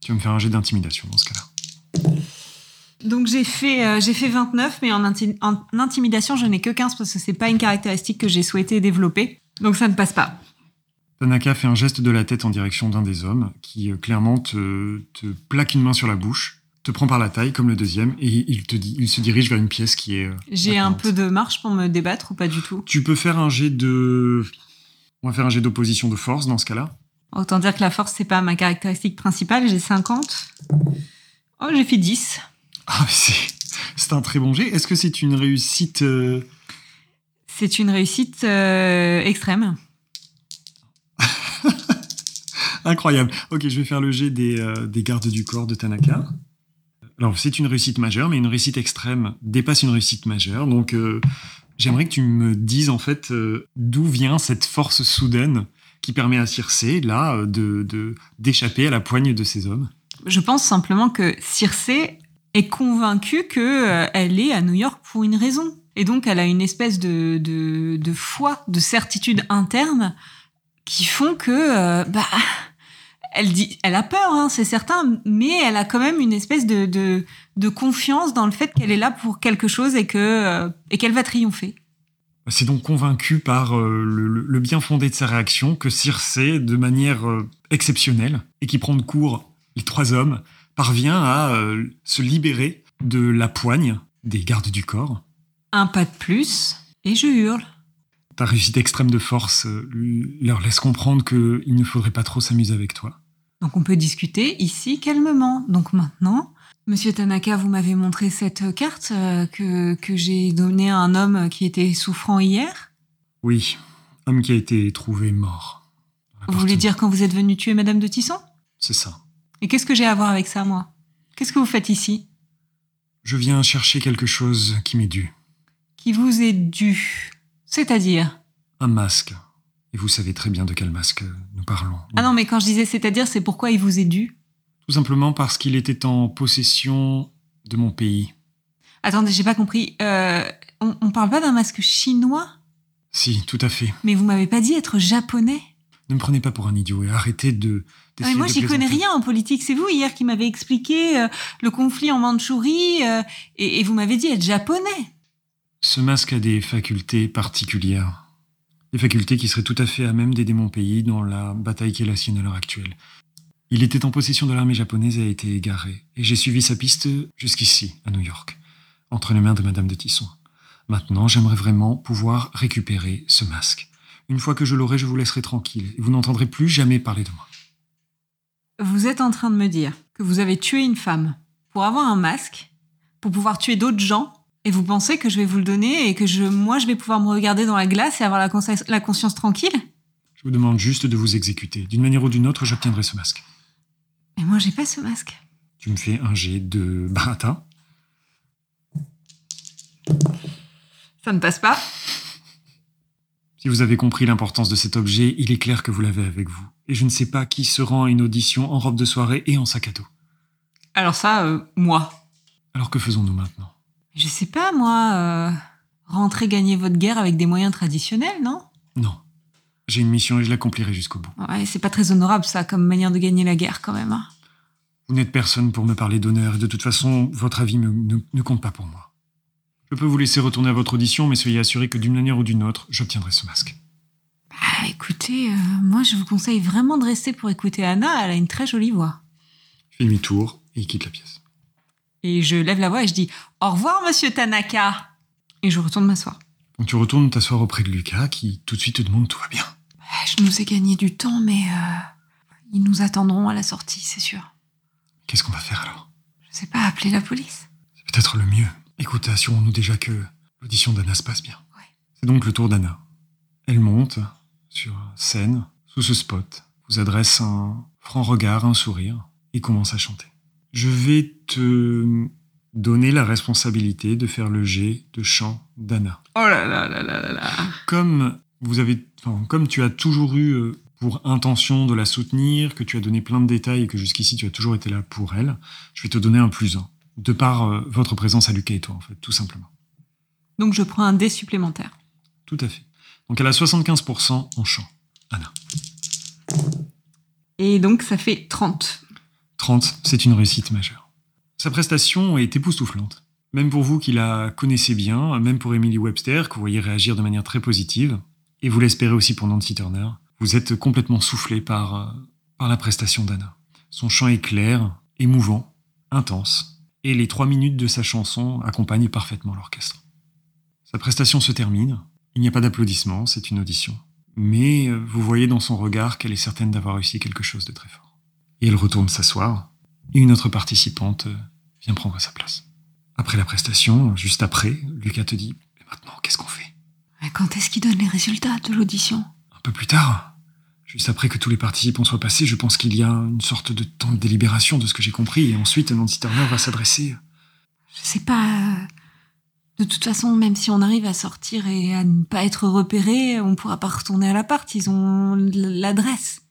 S2: Tu vas me faire un jet d'intimidation dans ce cas-là.
S1: Donc j'ai fait, euh, j'ai fait 29, mais en, inti- en intimidation, je n'ai que 15 parce que c'est pas une caractéristique que j'ai souhaité développer. Donc ça ne passe pas.
S2: Tanaka fait un geste de la tête en direction d'un des hommes qui euh, clairement te, te plaque une main sur la bouche, te prend par la taille comme le deuxième et il te dit, il se dirige vers une pièce qui est. euh,
S1: J'ai un peu de marche pour me débattre ou pas du tout?
S2: Tu peux faire un jet de. On va faire un jet d'opposition de force dans ce cas-là.
S1: Autant dire que la force, c'est pas ma caractéristique principale. J'ai 50. Oh, j'ai fait 10.
S2: Ah, c'est, c'est un très bon jet. Est-ce que c'est une réussite euh,
S1: C'est une réussite euh, extrême.
S2: Incroyable Ok, je vais faire le jet des, euh, des gardes du corps de Tanaka. Alors, c'est une réussite majeure, mais une réussite extrême dépasse une réussite majeure. Donc, euh, j'aimerais que tu me dises en fait euh, d'où vient cette force soudaine qui permet à Circé, là, de, d'échapper à la poigne de ces hommes?
S1: Je pense simplement que Circé est convaincue que euh, elle est à New York pour une raison. Et donc, elle a une espèce de, de, de foi, de certitude interne qui font que, bah, elle dit, elle a peur, hein, c'est certain, mais elle a quand même une espèce de, de, de confiance dans le fait qu'elle est là pour quelque chose et que, euh, et qu'elle va triompher.
S2: C'est donc convaincu par euh, le, bien fondé de sa réaction que Circé, de manière euh, exceptionnelle, et qui prend de court les trois hommes, parvient à se libérer de la poigne des gardes du corps.
S1: Un pas de plus, et je hurle.
S2: Ta réussite extrême de force leur laisse comprendre qu'il ne faudrait pas trop s'amuser avec toi.
S1: Donc on peut discuter ici calmement. Donc maintenant, Monsieur Tanaka, vous m'avez montré cette carte euh, que, que j'ai donnée à un homme qui était souffrant hier.
S2: Oui, homme qui a été trouvé mort.
S1: Vous voulez dire quand vous êtes venu tuer Madame de Tisson
S2: C'est ça.
S1: Et qu'est-ce que j'ai à voir avec ça, moi? Qu'est-ce que vous faites ici?
S2: Je viens chercher quelque chose qui m'est dû.
S1: Qui vous est dû C'est-à-dire?
S2: Un masque. Et vous savez très bien de quel masque parlons.
S1: Ah non, mais quand je disais c'est-à-dire, c'est pourquoi il vous est dû?
S2: Tout simplement parce qu'il était en possession de mon pays.
S1: Attendez, j'ai pas compris. Euh, on, on parle pas d'un masque chinois?
S2: Si, tout à fait.
S1: Mais vous m'avez pas dit être japonais?
S2: Ne me prenez pas pour un idiot et arrêtez de.
S1: Ah, mais moi, j'y connais rien en politique. C'est vous hier qui m'avez expliqué euh, le conflit en Mandchourie euh, et, et vous m'avez dit être japonais.
S2: Ce masque a des facultés particulières. Des facultés qui seraient tout à fait à même d'aider mon pays dans la bataille qui est la sienne à l'heure actuelle. Il était en possession de l'armée japonaise et a été égaré. Et j'ai suivi sa piste jusqu'ici, à New York, entre les mains de Madame de Tisson. Maintenant, j'aimerais vraiment pouvoir récupérer ce masque. Une fois que je l'aurai, je vous laisserai tranquille et vous n'entendrez plus jamais parler de moi.
S1: Vous êtes en train de me dire que vous avez tué une femme pour avoir un masque, pour pouvoir tuer d'autres gens, et vous pensez que je vais vous le donner et que je, moi, je vais pouvoir me regarder dans la glace et avoir la, consci- la conscience tranquille?
S2: Je vous demande juste de vous exécuter. D'une manière ou d'une autre, j'obtiendrai ce masque.
S1: Mais moi, j'ai pas ce masque.
S2: Tu me fais un jet de barata.
S1: Ça ne passe pas.
S2: Si vous avez compris l'importance de cet objet, il est clair que vous l'avez avec vous. Et je ne sais pas qui se rend à une audition en robe de soirée et en sac à dos.
S1: Alors ça, euh, moi.
S2: Alors que faisons-nous maintenant?
S1: Je sais pas, moi. euh, rentrer gagner votre guerre avec des moyens traditionnels, non?
S2: Non. J'ai une mission et je l'accomplirai jusqu'au bout.
S1: Ouais, c'est pas très honorable, ça, comme manière de gagner la guerre, quand même. hein.
S2: Vous n'êtes personne pour me parler d'honneur et de toute façon, votre avis me- ne, ne compte pas pour moi. Je peux vous laisser retourner à votre audition, mais soyez assuré que d'une manière ou d'une autre, j'obtiendrai ce masque.
S1: Ah, écoutez, euh, moi, je vous conseille vraiment de rester pour écouter Anna. Elle a une très jolie voix.
S2: Il fait demi-tour et il quitte la pièce.
S1: Et je lève la voix et je dis Au revoir, monsieur Tanaka Et je retourne m'asseoir.
S2: Donc tu retournes t'asseoir auprès de Lucas qui tout de suite te demande tout va bien.
S1: Je nous ai gagné du temps, mais euh, ils nous attendront à la sortie, c'est sûr.
S2: Qu'est-ce qu'on va faire alors?
S1: Je sais pas, appeler la police.
S2: C'est peut-être le mieux. Écoute, assurons-nous déjà que l'audition d'Anna se passe bien.
S1: Ouais.
S2: C'est donc le tour d'Anna. Elle monte sur scène, sous ce spot, vous adresse un franc regard, un sourire, et commence à chanter. Je vais te donner la responsabilité de faire le jet de chant d'Anna.
S1: Oh là là là là là là.
S2: Comme vous avez, enfin, comme tu as toujours eu euh, pour intention de la soutenir, que tu as donné plein de détails et que jusqu'ici tu as toujours été là pour elle, je vais te donner un plus un, de par euh, votre présence à Lucas et toi, en fait, tout simplement.
S1: Donc je prends un dé supplémentaire.
S2: Tout à fait. Donc elle a 75% en chant, Anna.
S1: Et donc ça fait 30.
S2: 30, c'est une réussite majeure. Sa prestation est époustouflante. Même pour vous qui la connaissez bien, même pour Emily Webster, que vous voyez réagir de manière très positive, et vous l'espérez aussi pour Nancy Turner, vous êtes complètement soufflé par, euh, par la prestation d'Anna. Son chant est clair, émouvant, intense, et les trois minutes de sa chanson accompagnent parfaitement l'orchestre. Sa prestation se termine, il n'y a pas d'applaudissements, c'est une audition. Mais euh, vous voyez dans son regard qu'elle est certaine d'avoir réussi quelque chose de très fort. Et elle retourne s'asseoir, et une autre participante euh, vient prendre sa place. Après la prestation, juste après, Lucas te dit Et maintenant, qu'est-ce qu'on fait?
S1: Mais Quand est-ce qu'ils donnent les résultats de l'audition?
S2: Un peu plus tard, juste après que tous les participants soient passés, je pense qu'il y a une sorte de temps de délibération de ce que j'ai compris, et ensuite Nancy Turner va s'adresser.
S1: Je sais pas. euh, De toute façon, même si on arrive à sortir et à ne pas être repéré, on pourra pas retourner à l'appart. Ils ont l'adresse.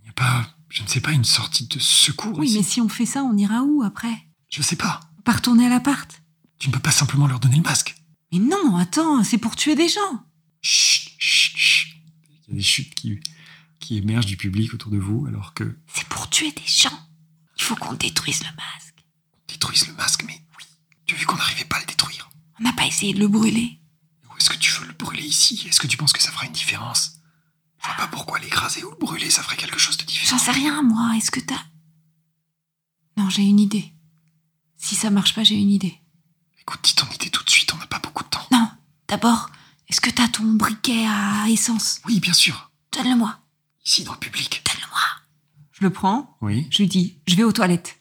S2: Il n'y a pas, je ne sais pas, une sortie de secours
S1: Oui, mais si on fait ça, on ira où après?
S2: Je sais pas.
S1: Pas retourner à l'appart?
S2: Tu ne peux pas simplement leur donner le masque.
S1: Mais non, attends, c'est pour tuer des gens.
S2: Chut, chut, chut. Il y a des chutes qui, qui émergent du public autour de vous, alors que
S1: C'est pour tuer des gens. Il faut qu'on détruise le masque.
S2: détruisent le masque, mais oui. Tu as vu qu'on n'arrivait pas à le détruire.
S1: On n'a pas essayé de le brûler.
S2: Ou est-ce que tu veux le brûler ici? Est-ce que tu penses que ça fera une différence? Je vois pas pourquoi l'écraser ou le brûler, ça ferait quelque chose de différent.
S1: J'en sais rien, moi. Est-ce que t'as. Non, j'ai une idée. Si ça marche pas, j'ai une idée.
S2: Écoute, dis ton idée tout de suite, on n'a pas beaucoup de temps.
S1: Non, d'abord, est-ce que t'as ton briquet à essence?
S2: Oui, bien sûr.
S1: Donne-le-moi.
S2: Ici, dans le public.
S1: Donne-le-moi. Je le prends,
S2: Oui.
S1: je lui dis, je vais aux toilettes.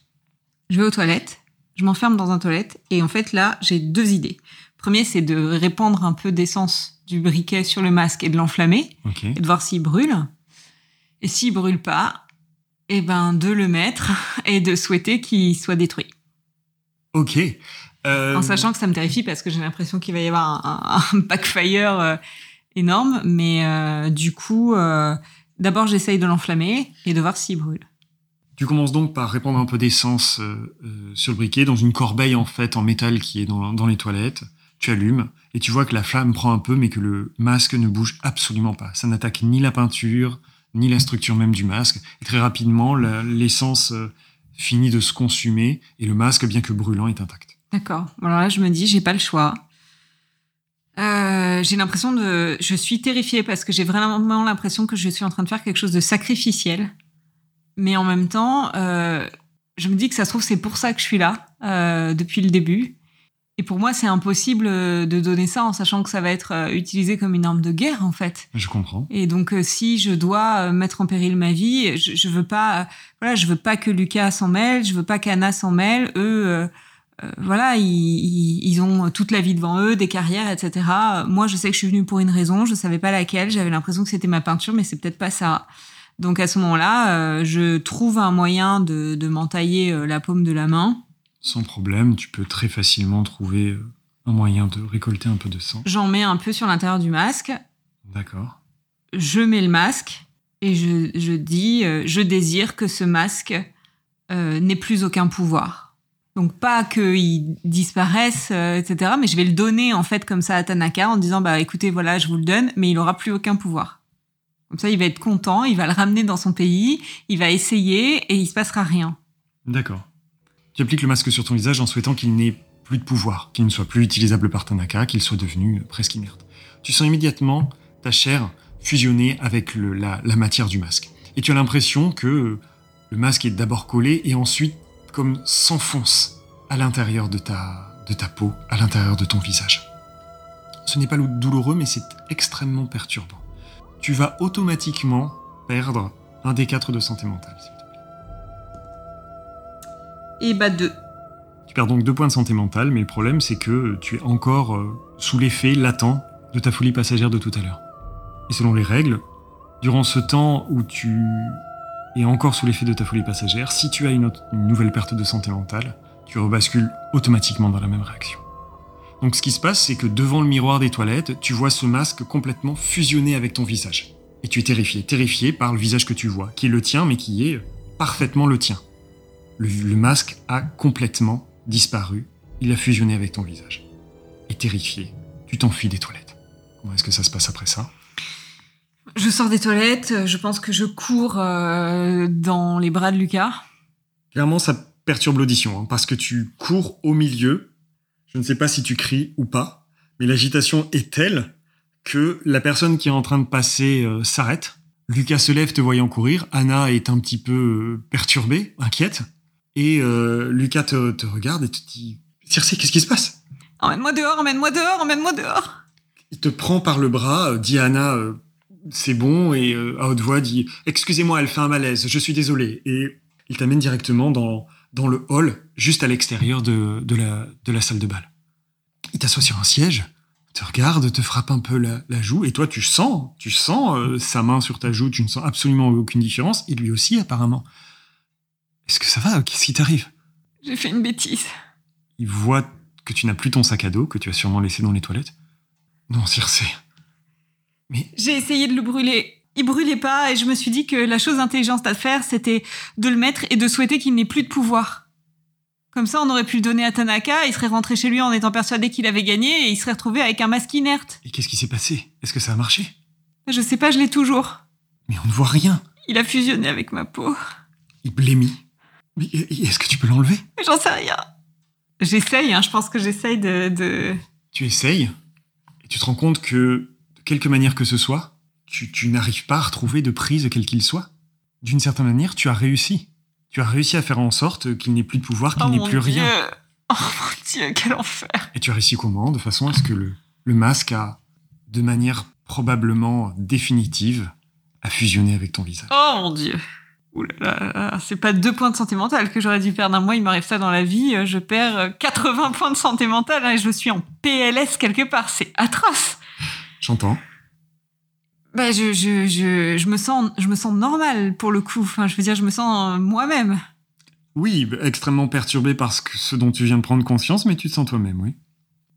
S1: Je vais aux toilettes, je m'enferme dans un toilette, et en fait, là, j'ai deux idées. Premier, c'est de répandre un peu d'essence du briquet sur le masque et de l'enflammer, et de voir s'il brûle. Et s'il brûle pas, eh ben, de le mettre et de souhaiter qu'il soit détruit.
S2: Ok. Euh,
S1: En sachant que ça me terrifie parce que j'ai l'impression qu'il va y avoir un, un- un backfire euh, énorme. Mais euh, du coup, d'abord, j'essaye de l'enflammer et de voir s'il brûle.
S2: Tu commences donc par répandre un peu d'essence sur le briquet dans une corbeille en fait en métal qui est dans, dans les toilettes. Tu allumes et tu vois que la flamme prend un peu mais que le masque ne bouge absolument pas. Ça n'attaque ni la peinture ni la structure même du masque. Et très rapidement, l'essence euh, finit de se consumer et le masque, bien que brûlant, est intact.
S1: D'accord. Alors là, je me dis, j'ai pas le choix. Euh, j'ai l'impression de. Je suis terrifiée parce que j'ai vraiment l'impression que je suis en train de faire quelque chose de sacrificiel. Mais en même temps, euh, je me dis que ça se trouve, c'est pour ça que je suis là depuis le début. Et pour moi, c'est impossible euh, de donner ça en sachant que ça va être euh, utilisé comme une arme de guerre, en fait.
S2: Je comprends.
S1: Et donc, euh, si je dois mettre en péril ma vie, je, je veux pas, voilà, je veux pas que Lucas s'en mêle, je veux pas qu'Anna s'en mêle. Eux, euh, euh, voilà, ils, ils, ils ont toute la vie devant eux, des carrières, etc. Moi, je sais que je suis venue pour une raison, je savais pas laquelle. J'avais l'impression que c'était ma peinture, mais c'est peut-être pas ça. Donc à ce moment-là, euh, je trouve un moyen de, de m'entailler la paume de la main.
S2: Sans problème, tu peux très facilement trouver euh, un moyen de récolter un peu de sang.
S1: J'en mets un peu sur l'intérieur du masque.
S2: D'accord.
S1: je mets le masque et je, je dis euh, je désire que ce masque euh, n'ait plus aucun pouvoir. Donc pas qu'il disparaisse, euh, etc. Mais je vais le donner en fait comme ça à Tanaka en disant bah écoutez voilà je vous le donne, mais il aura plus aucun pouvoir. Comme ça il va être content, il va le ramener dans son pays, il va essayer et il se passera rien.
S2: D'accord. Tu appliques le masque sur ton visage en souhaitant qu'il n'ait plus de pouvoir, qu'il ne soit plus utilisable par Tanaka, qu'il soit devenu euh, presque inerte. Tu sens immédiatement ta chair fusionner avec la, matière du masque. Et tu as l'impression que euh, le masque est d'abord collé et ensuite comme s'enfonce à l'intérieur de ta, de ta peau, à l'intérieur de ton visage. Ce n'est pas douloureux, mais c'est extrêmement perturbant. Tu vas automatiquement perdre un des quatre de santé mentale.
S1: Et bah deux.
S2: Tu perds donc deux points de santé mentale, mais le problème c'est que tu es encore euh, sous l'effet latent de ta folie passagère de tout à l'heure. Et selon les règles, durant ce temps où tu es encore sous l'effet de ta folie passagère, si tu as une, une nouvelle perte de santé mentale, tu rebascules automatiquement dans la même réaction. Donc ce qui se passe, c'est que devant le miroir des toilettes, tu vois ce masque complètement fusionné avec ton visage. Et tu es terrifié, terrifié par le visage que tu vois, qui est le tien, mais qui est parfaitement le tien. Le, masque a complètement disparu, il a fusionné avec ton visage. Et terrifié, tu t'enfuis des toilettes. Comment est-ce que ça se passe après ça?
S1: Je sors des toilettes, je pense que je cours euh, dans les bras de Lucas.
S2: Clairement, ça perturbe l'audition, hein, parce que tu cours au milieu. Je ne sais pas si tu cries ou pas, mais l'agitation est telle que la personne qui est en train de passer euh, s'arrête. Lucas se lève te voyant courir. Anna est un petit peu euh, perturbée, inquiète. Et euh, Lucas te, regarde et te dit Circe, qu'est-ce qui se passe?
S1: Emmène-moi dehors, emmène-moi dehors, emmène-moi dehors
S2: Il te prend par le bras, dit Anna C'est bon, et à haute voix dit Excusez-moi, elle fait un malaise, je suis désolé. Et il t'amène directement dans, dans le hall, juste à l'extérieur de, de, la, de la salle de bal. Il t'assoit sur un siège te regarde, te frappe un peu la, joue, et toi tu sens, tu sens euh, sa main sur ta joue, tu ne sens absolument aucune différence, et lui aussi apparemment. Est-ce que ça va Qu'est-ce qui t'arrive?
S1: J'ai fait une bêtise.
S2: Il voit que tu n'as plus ton sac à dos, que tu as sûrement laissé dans les toilettes. Non, Circe.
S1: Mais... J'ai essayé de le brûler. Il brûlait pas, et je me suis dit que la chose intelligente à faire, c'était de le mettre et de souhaiter qu'il n'ait plus de pouvoir. Comme ça, on aurait pu le donner à Tanaka, il serait rentré chez lui en étant persuadé qu'il avait gagné et il serait retrouvé avec un masque inerte.
S2: Et qu'est-ce qui s'est passé? Est-ce que ça a marché?
S1: Je sais pas, je l'ai toujours.
S2: Mais on ne voit rien.
S1: Il a fusionné avec ma peau.
S2: Il blémit. Mais est-ce que tu peux l'enlever?
S1: J'en sais rien. J'essaye, hein, je pense que j'essaye de,
S2: Tu essayes? Et tu te rends compte que, de quelque manière que ce soit, tu, tu n'arrives pas à retrouver de prise quel qu'il soit? D'une certaine manière, tu as réussi tu as réussi à faire en sorte qu'il n'ait plus de pouvoir, qu'il oh n'ait plus rien.
S1: Oh mon dieu, quel enfer
S2: Et tu as réussi comment? De façon à ce que le, le masque a, de manière probablement définitive, a fusionné avec ton visage.
S1: Oh mon dieu c'est pas deux points de santé mentale que j'aurais dû perdre un mois, il m'arrive ça dans la vie, je perds 80 points de santé mentale hein, et je suis en PLS quelque part, c'est atroce
S2: J'entends
S1: bah, je, je, je, je, me sens, je me sens normal pour le coup. Enfin, je veux dire, je me sens moi-même.
S2: Oui, extrêmement perturbé par ce, dont tu viens de prendre conscience, mais tu te sens toi-même, oui.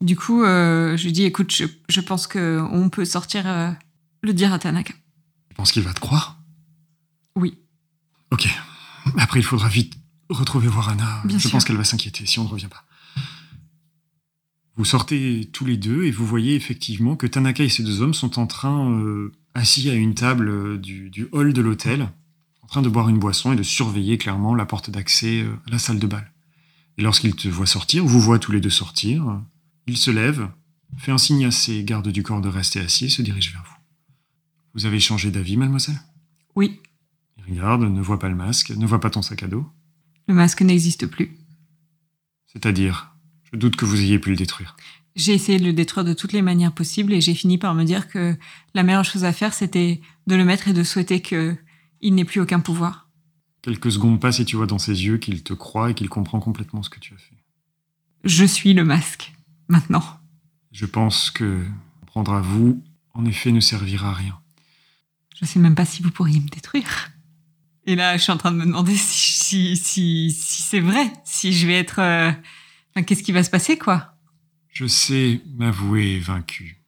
S1: Du coup, euh, je lui dis, écoute, je, je pense qu'on peut sortir euh, le dire à Tanaka.
S2: Tu penses qu'il va te croire?
S1: Oui.
S2: Ok. Après, il faudra vite retrouver voir Anna. je pense qu'elle va s'inquiéter si on ne revient pas. Vous sortez tous les deux et vous voyez effectivement que Tanaka et ces deux hommes sont en train euh, assis à une table euh, du, hall de l'hôtel, en train de boire une boisson et de surveiller clairement la porte d'accès euh, à la salle de bal. Et lorsqu'il te voit sortir, vous voit tous les deux sortir, il se lève, fait un signe à ses gardes du corps de rester assis et se dirige vers vous. Vous avez changé d'avis, mademoiselle?
S1: Oui.
S2: Il regarde, ne voit pas le masque, ne voit pas ton sac à dos.
S1: Le masque n'existe plus.
S2: C'est-à-dire, je doute que vous ayez pu le détruire.
S1: J'ai essayé de le détruire de toutes les manières possibles et j'ai fini par me dire que la meilleure chose à faire, c'était de le mettre et de souhaiter qu'il n'ait plus aucun pouvoir.
S2: Quelques secondes passent et tu vois dans ses yeux qu'il te croit et qu'il comprend complètement ce que tu as fait.
S1: Je suis le masque, maintenant.
S2: Je pense que prendre à vous, en effet, ne servira à rien.
S1: Je sais même pas si vous pourriez me détruire. Et là, je suis en train de me demander si, si, si, c'est vrai, si je vais être... Euh, qu'est-ce qui va se passer, quoi?
S2: Je sais m'avouer vaincu.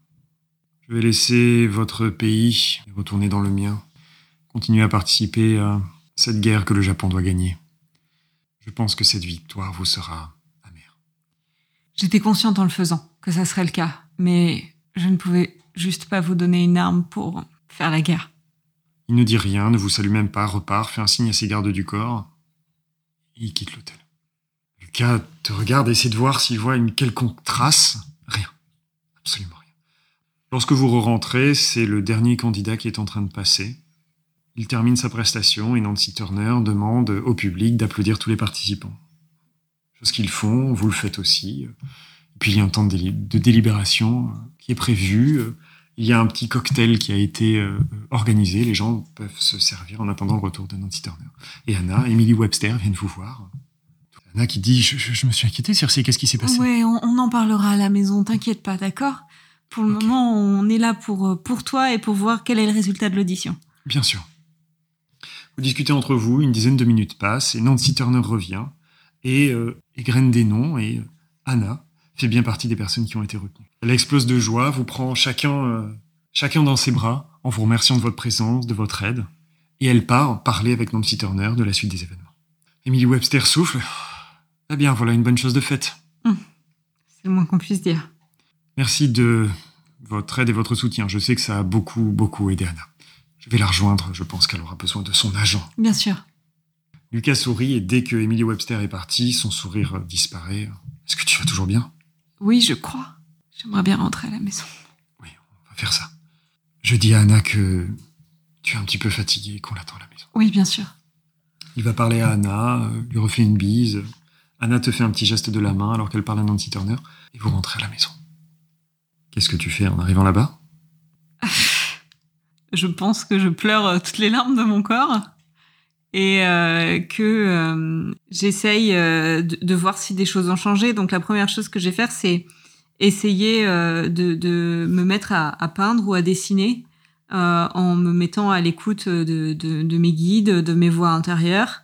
S2: Je vais laisser votre pays et retourner dans le mien, continuer à participer à cette guerre que le Japon doit gagner. Je pense que cette victoire vous sera amère.
S1: J'étais consciente en le faisant que ça serait le cas, mais je ne pouvais juste pas vous donner une arme pour faire la guerre.
S2: Il ne dit rien, ne vous salue même pas, repart, fait un signe à ses gardes du corps, et il quitte l'hôtel. Lucas te regarde et essaie de voir s'il voit une quelconque trace. Rien. Absolument rien. Lorsque vous re-rentrez, c'est le dernier candidat qui est en train de passer. Il termine sa prestation et Nancy Turner demande au public d'applaudir tous les participants. chose qu'ils font, vous le faites aussi. Puis il y a un temps de, de délibération qui est prévu. Il y a un petit cocktail qui a été euh, organisé. Les gens peuvent se servir en attendant le retour de Nancy Turner. Et Anna, Emily Webster viennent vous voir. Anna qui dit je, me suis inquiétée, Circe, qu'est-ce qui s'est passé?
S1: Ouais, on, en parlera à la maison, t'inquiète pas, d'accord? Pour le moment, on est là pour, euh, pour toi et pour voir quel est le résultat de l'audition.
S2: Bien sûr. Vous discutez entre vous, une dizaine de minutes passent, et Nancy Turner revient, et euh, égrène des noms, et Anna fait bien partie des personnes qui ont été retenues. Elle explose de joie, vous prend chacun, euh, chacun dans ses bras, en vous remerciant de votre présence, de votre aide, et elle part parler avec Nancy Turner de la suite des événements. Emily Webster souffle. Ah bien, voilà une bonne chose de faite. Hum.
S1: C'est le moins qu'on puisse dire.
S2: Merci de votre aide et votre soutien. Je sais que ça a beaucoup, beaucoup aidé Anna. Je vais la rejoindre, je pense qu'elle aura besoin de son agent.
S1: Bien sûr.
S2: Lucas sourit et dès que Emily Webster est partie, son sourire disparaît. Est-ce que tu vas toujours bien?
S1: Oui, je crois. J'aimerais bien rentrer à la maison.
S2: Oui, on va faire ça. Je dis à Anna que tu es un petit peu fatiguée et qu'on l'attend à la maison.
S1: Oui, bien sûr.
S2: Il va parler à Anna, euh, lui refait une bise. Anna te fait un petit geste de la main alors qu'elle parle à Nancy Turner et vous rentrez à la maison. Qu'est-ce que tu fais en arrivant là-bas?
S1: Je pense que je pleure euh, toutes les larmes de mon corps et euh, que j'essaye de, voir si des choses ont changé. Donc la première chose que je vais faire, c'est essayer euh, de, de, me mettre à, à, peindre ou à dessiner euh, en me mettant à l'écoute de, de, de, mes guides, de mes voix intérieures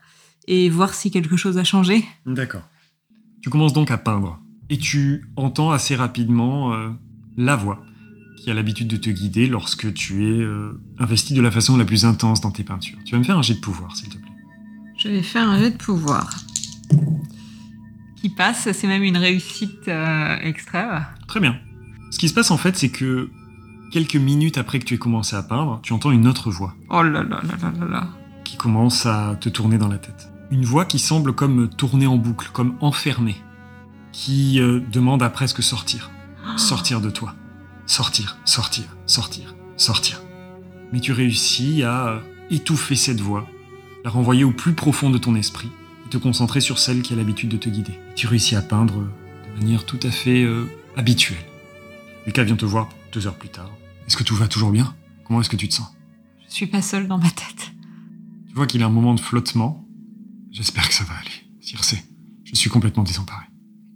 S1: et voir si quelque chose a changé.
S2: D'accord. Tu commences donc à peindre et tu entends assez rapidement euh, la voix qui a l'habitude de te guider lorsque tu es investi de la façon la plus intense dans tes peintures. Tu vas me faire un jet de pouvoir, s'il te plaît.
S1: Je vais faire un jet de pouvoir qui passe. C'est même une réussite euh, extrême.
S2: Très bien. Ce qui se passe en fait, c'est que quelques minutes après que tu aies commencé à peindre, tu entends une autre voix.
S1: Oh là là là là là là.
S2: Qui commence à te tourner dans la tête. Une voix qui semble comme tourner en boucle, comme enfermée, qui euh, demande à presque sortir. Sortir de toi. Sortir, sortir, sortir, sortir. Mais tu réussis à euh, étouffer cette voix, la renvoyer au plus profond de ton esprit te concentrer sur celle qui a l'habitude de te guider. Tu réussis à peindre de manière tout à fait euh, habituelle. Lucas vient te voir deux heures plus tard. Est-ce que tout va toujours bien? Comment est-ce que tu te sens?
S1: Je suis pas seule dans ma tête.
S2: Tu vois qu'il a un moment de flottement. J'espère que ça va aller. Circe, je suis complètement désemparé.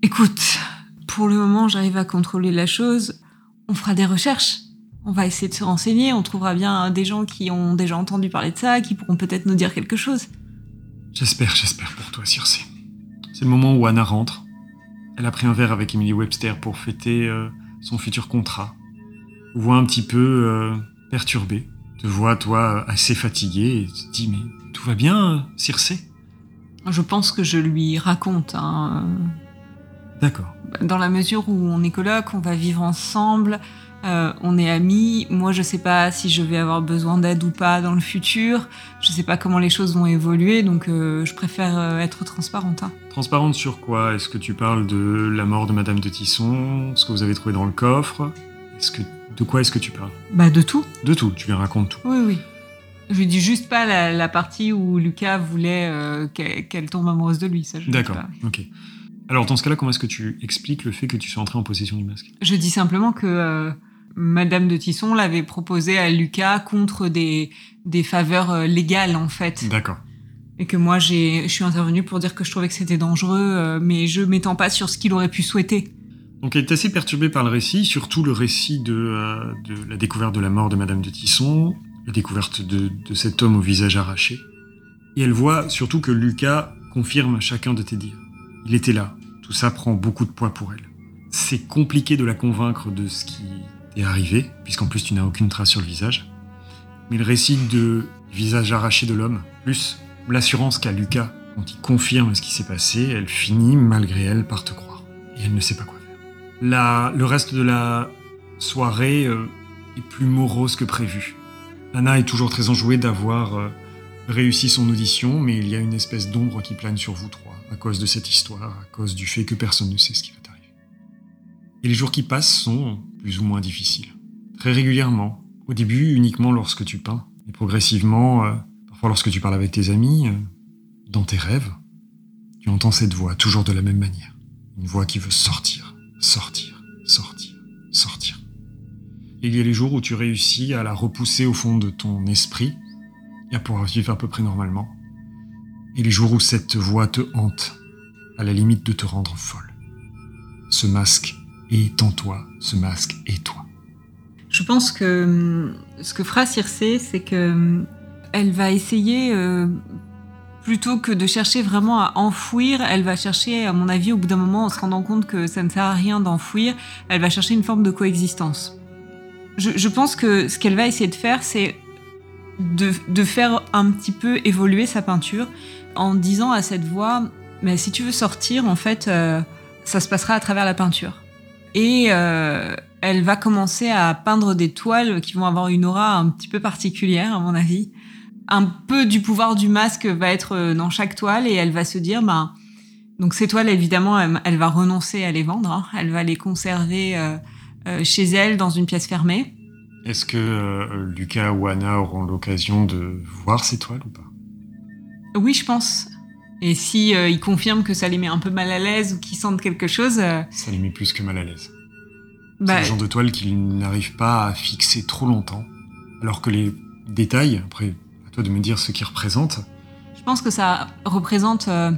S1: Écoute, pour le moment, j'arrive à contrôler la chose. On fera des recherches. On va essayer de se renseigner. On trouvera bien des gens qui ont déjà entendu parler de ça, qui pourront peut-être nous dire quelque chose.
S2: J'espère, j'espère toi, Circe. C'est le moment où Anna rentre. Elle a pris un verre avec Emily Webster pour fêter euh, son futur contrat. Vous voit un petit peu euh, perturbé. Te voit, toi, assez fatigué et te dit Mais tout va bien, Circe
S1: Je pense que je lui raconte. Hein.
S2: D'accord.
S1: Dans la mesure où on est coloc, on va vivre ensemble. Euh, on est amis. Moi, je sais pas si je vais avoir besoin d'aide ou pas dans le futur. Je sais pas comment les choses vont évoluer, donc euh, je préfère euh, être transparente. Hein.
S2: Transparente sur quoi? Est-ce que tu parles de la mort de Madame de Tisson, ce que vous avez trouvé dans le coffre? Est-ce que de quoi est-ce que tu parles?
S1: Bah de tout.
S2: De tout. Tu lui racontes tout.
S1: Oui, oui. Je lui dis juste pas la, partie où Lucas voulait qu'elle tombe amoureuse de lui. Ça.
S2: D'accord. Ok. Alors dans ce cas-là, comment est-ce que tu expliques le fait que tu sois entré en possession du masque?
S1: Je dis simplement que Madame de Tisson l'avait proposé à Lucas contre des, des faveurs euh, légales, en fait.
S2: D'accord.
S1: Et que moi, j'ai, je suis intervenue pour dire que je trouvais que c'était dangereux, euh, mais je m'étends pas sur ce qu'il aurait pu souhaiter.
S2: Donc elle est assez perturbée par le récit, surtout le récit de, euh, de la découverte de la mort de Madame de Tisson, la découverte de, de cet homme au visage arraché. Et elle voit surtout que Lucas confirme chacun de tes dires. Il était là. Tout ça prend beaucoup de poids pour elle. C'est compliqué de la convaincre de ce qui est arrivé, puisqu'en plus tu n'as aucune trace sur le visage. Mais le récit de visage arraché de l'homme, plus l'assurance qu'a Lucas quand il confirme ce qui s'est passé, elle finit, malgré elle, par te croire. Et elle ne sait pas quoi faire. La, le reste de la soirée euh, est plus morose que prévu. Anna est toujours très enjouée d'avoir euh, réussi son audition, mais il y a une espèce d'ombre qui plane sur vous trois, à cause de cette histoire, à cause du fait que personne ne sait ce qui va t'arriver. Et les jours qui passent sont ou moins difficile. Très régulièrement. Au début, uniquement lorsque tu peins. Et progressivement, euh, parfois lorsque tu parles avec tes amis, euh, dans tes rêves, Tu entends cette voix toujours de la même manière. Une voix qui veut sortir, sortir, sortir, sortir. il y a les jours où tu réussis à la repousser au fond de ton esprit et à pouvoir vivre à peu près normalement. Et les jours où cette voix te hante, à la limite de te rendre folle. Ce masque est en toi, ce masque est toi.
S1: Je pense que hum, ce que fera Circé, c'est que hum, elle va essayer, euh, plutôt que de chercher vraiment à enfouir, elle va chercher, à mon avis, au bout d'un moment, en se rendant compte que ça ne sert à rien d'enfouir, elle va chercher une forme de coexistence. Je, pense que ce qu'elle va essayer de faire, c'est de, faire un petit peu évoluer sa peinture en disant à cette voix, mais si tu veux sortir, en fait, euh, ça se passera à travers la peinture. Et euh, elle va commencer à peindre des toiles qui vont avoir une aura un petit peu particulière, à mon avis un peu du pouvoir du masque va être euh, dans chaque toile et elle va se dire, bah, donc ces toiles, évidemment, elle, va renoncer à les vendre. Hein. Elle va les conserver euh, euh, chez elle dans une pièce fermée.
S2: Est-ce que Lucas ou Anna auront l'occasion de voir ces toiles ou pas?
S1: Oui, je pense. Et si ils confirment que ça les met un peu mal à l'aise ou qu'ils sentent quelque chose,
S2: ça les met plus que mal à l'aise. Bah, C'est le genre de toile qu'ils n'arrivent pas à fixer trop longtemps, alors que les détails, après de me dire ce qu'il représente.
S1: Je pense que ça représente euh,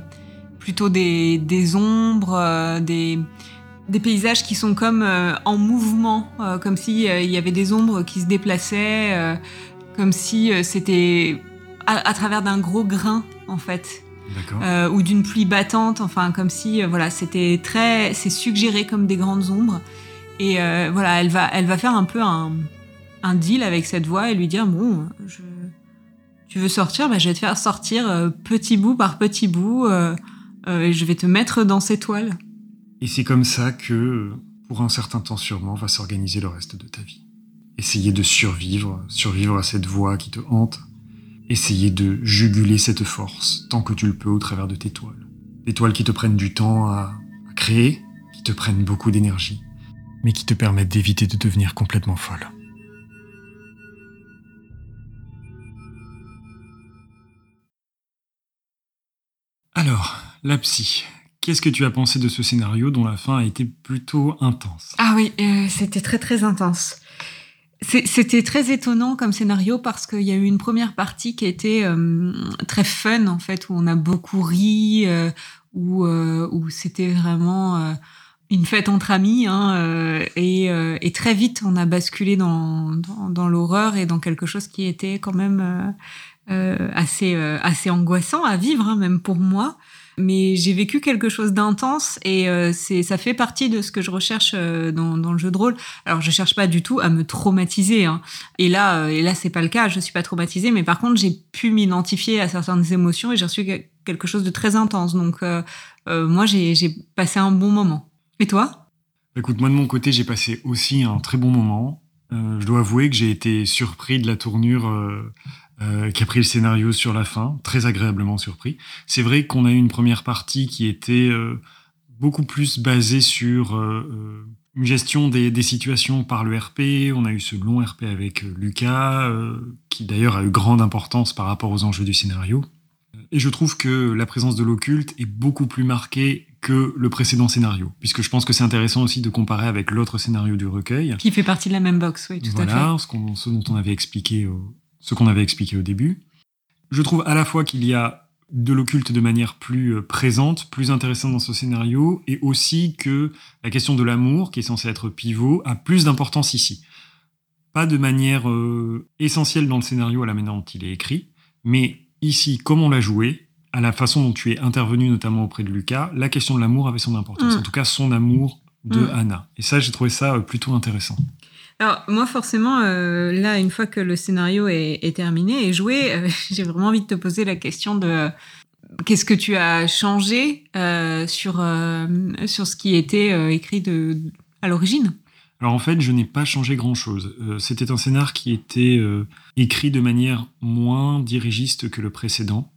S1: plutôt des, ombres, euh, des, des, paysages qui sont comme euh, en mouvement, comme s'il il y avait des ombres qui se déplaçaient, comme si c'était à, travers d'un gros grain, en fait. Ou d'une pluie battante, enfin comme si voilà c'était très c'est suggéré comme des grandes ombres et voilà elle va elle va faire un peu un, un deal avec cette voix et lui dire bon je, tu veux sortir, bah, je vais te faire sortir euh, petit bout par petit bout euh, euh, et je vais te mettre dans ces toiles.
S2: Et c'est comme ça que, pour un certain temps sûrement, va s'organiser le reste de ta vie. Essayer de survivre, survivre à cette voix qui te hante. Essayer de juguler cette force tant que tu le peux au travers de tes toiles. Des toiles qui te prennent du temps à créer, qui te prennent beaucoup d'énergie, mais qui te permettent d'éviter de devenir complètement folle. Alors, la psy. Qu'est-ce que tu as pensé de ce scénario dont la fin a été plutôt intense?
S1: Ah oui, euh, c'était très très intense. C'était très étonnant comme scénario parce qu'il y a eu une première partie qui été euh, très fun en fait, où on a beaucoup ri, euh, où, où c'était vraiment une fête entre amis, hein, et, très vite on a basculé dans, dans l'horreur et dans quelque chose qui était quand même euh, assez euh, assez angoissant à vivre, hein, même pour moi. Mais j'ai vécu quelque chose d'intense et euh, c'est ça fait partie de ce que je recherche dans, dans, le jeu de rôle. Alors je cherche pas du tout à me traumatiser. Hein. Et là et là c'est pas le cas. Je suis pas traumatisée, mais par contre j'ai pu m'identifier à certaines émotions et j'ai reçu quelque chose de très intense. Donc moi j'ai passé un bon moment. Et toi?
S2: Écoute, moi de mon côté, j'ai passé aussi un très bon moment. Euh, je dois avouer que j'ai été surpris de la tournure euh, euh, qui a pris le scénario sur la fin, très agréablement surpris. C'est vrai qu'on a eu une première partie qui était euh, beaucoup plus basée sur euh, une gestion des, des, situations par le RP. On a eu ce long RP avec Lucas, qui d'ailleurs a eu grande importance par rapport aux enjeux du scénario. Et je trouve que la présence de l'occulte est beaucoup plus marquée que le précédent scénario, puisque je pense que c'est intéressant aussi de comparer avec l'autre scénario du recueil.
S1: Qui fait partie de la même box, oui, tout à fait.
S2: Voilà, ce, ce, dont on avait expliqué au, ce qu'on avait expliqué au début. Je trouve à la fois qu'il y a de l'occulte de manière plus euh, présente, plus intéressante dans ce scénario, et aussi que la question de l'amour, qui est censée être pivot, a plus d'importance ici. Pas de manière euh, essentielle dans le scénario à la manière dont il est écrit, mais ici, comme on l'a joué, à la façon dont tu es intervenu notamment auprès de Lucas, la question de l'amour avait son importance. Mm. En tout cas, son amour de mm. Anna. Et ça, j'ai trouvé ça euh, plutôt intéressant.
S1: Alors moi forcément, euh, là, une fois que le scénario est, terminé et joué, euh, j'ai vraiment envie de te poser la question de qu'est-ce que tu as changé euh, sur sur ce qui était écrit à l'origine?
S2: Alors en fait, je n'ai pas changé grand-chose. C'était un scénar qui était écrit de manière moins dirigiste que le précédent.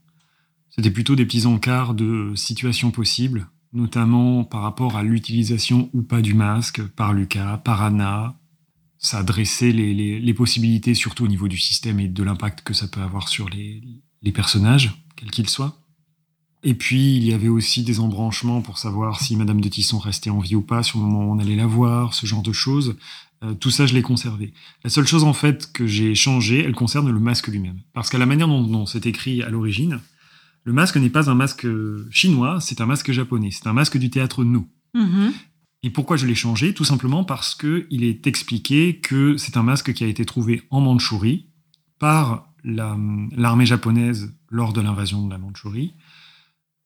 S2: C'était plutôt des petits encarts de situations possibles, notamment par rapport à l'utilisation ou pas du masque par Lucas, par Anna, ça dressait les, les, possibilités, surtout au niveau du système et de l'impact que ça peut avoir sur les, personnages, quels qu'ils soient. Et puis, il y avait aussi des embranchements pour savoir si Madame de Tisson restait en vie ou pas sur le moment où on allait la voir, ce genre de choses. Euh, tout ça, je l'ai conservé. La seule chose, en fait, que j'ai changé, elle concerne le masque lui-même. Parce qu'à la manière dont, c'est écrit à l'origine, le masque n'est pas un masque chinois, c'est un masque japonais. C'est un masque du théâtre No. Mm-hmm. Et pourquoi je l'ai changé? Tout simplement parce qu'il est expliqué que c'est un masque qui a été trouvé en Mandchourie par l'armée japonaise lors de l'invasion de la Mandchourie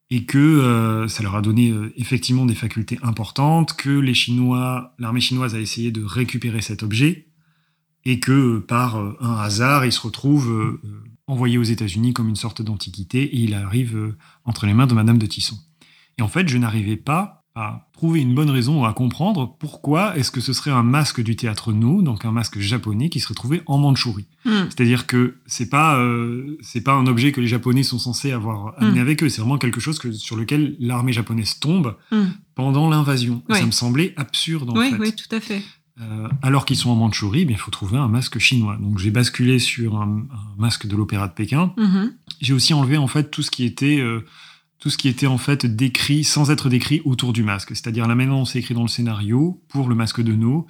S2: et que euh, ça leur a donné euh, effectivement des facultés importantes, que les Chinois, l'armée chinoise a essayé de récupérer cet objet, et que euh, par un hasard, il se retrouve envoyé aux États-Unis comme une sorte d'antiquité, et il arrive entre les mains de Madame de Tisson. Et en fait, je n'arrivais pas à trouver une bonne raison à comprendre pourquoi est-ce que ce serait un masque du théâtre No, donc un masque japonais qui serait trouvé en Mandchourie. Hmm. C'est-à-dire que c'est pas euh, c'est pas un objet que les Japonais sont censés avoir amené hmm. avec eux, c'est vraiment quelque chose que, sur lequel l'armée japonaise tombe hmm. pendant l'invasion. Ça me semblait absurde en
S1: oui,
S2: fait.
S1: Oui, tout à fait.
S2: Euh, alors qu'ils sont en Mandchourie, eh il faut trouver un masque chinois. Donc j'ai basculé sur un, masque de l'opéra de Pékin. Mm-hmm. J'ai aussi enlevé en fait tout ce qui était euh, tout ce qui était en fait décrit sans être décrit autour du masque. C'est-à-dire la manière dont c'est écrit dans le scénario pour le masque de No.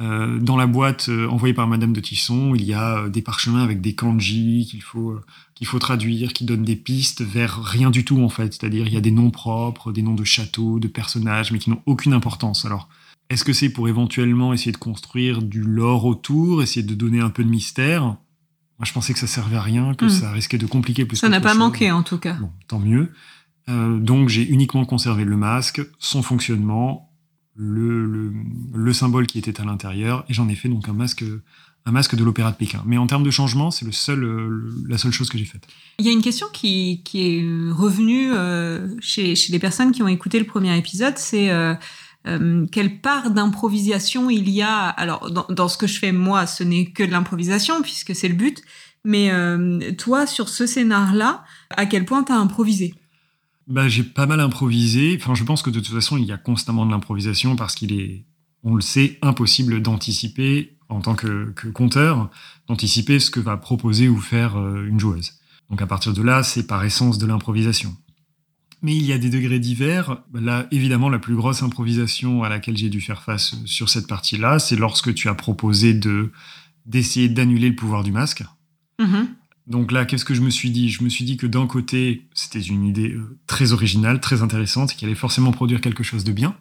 S2: Euh, dans la boîte euh, envoyée par Madame de Tisson, il y a euh, des parchemins avec des kanji qu'il faut qu'il faut traduire, qui donnent des pistes vers rien du tout en fait. C'est-à-dire il y a des noms propres, des noms de châteaux, de personnages, mais qui n'ont aucune importance. Alors est-ce que c'est pour éventuellement essayer de construire du lore autour, essayer de donner un peu de mystère? Moi, je pensais que ça servait à rien, que hmm. ça risquait de compliquer plus.
S1: Ça n'a pas manqué en tout cas.
S2: Bon, tant mieux. Euh, donc j'ai uniquement conservé le masque, son fonctionnement, le, le, symbole qui était à l'intérieur, et j'en ai fait donc un masque, un masque de l'Opéra de Pékin. Mais en termes de changement, c'est le seul, euh, la seule chose que j'ai faite.
S1: Il y a une question qui, qui est revenue euh, chez, chez les personnes qui ont écouté le premier épisode, c'est quelle part d'improvisation il y a? Alors dans, ce que je fais moi, ce n'est que de l'improvisation puisque c'est le but. Mais toi, sur ce scénar-là, à quel point tu as improvisé?
S2: Bah, J'ai pas mal improvisé. Enfin, je pense que de toute façon, il y a constamment de l'improvisation parce qu'il est, on le sait, impossible d'anticiper en tant que, que conteur, d'anticiper ce que va proposer ou faire euh, une joueuse. Donc à partir de là, c'est par essence de l'improvisation. Mais il y a des degrés divers. Là, évidemment, la plus grosse improvisation à laquelle j'ai dû faire face sur cette partie-là, c'est lorsque tu as proposé de d'essayer d'annuler le pouvoir du masque. Mm-hmm. Donc là, qu'est-ce que je me suis dit? Je me suis dit que d'un côté, c'était une idée euh, très originale, très intéressante, qui allait forcément produire quelque chose de bien,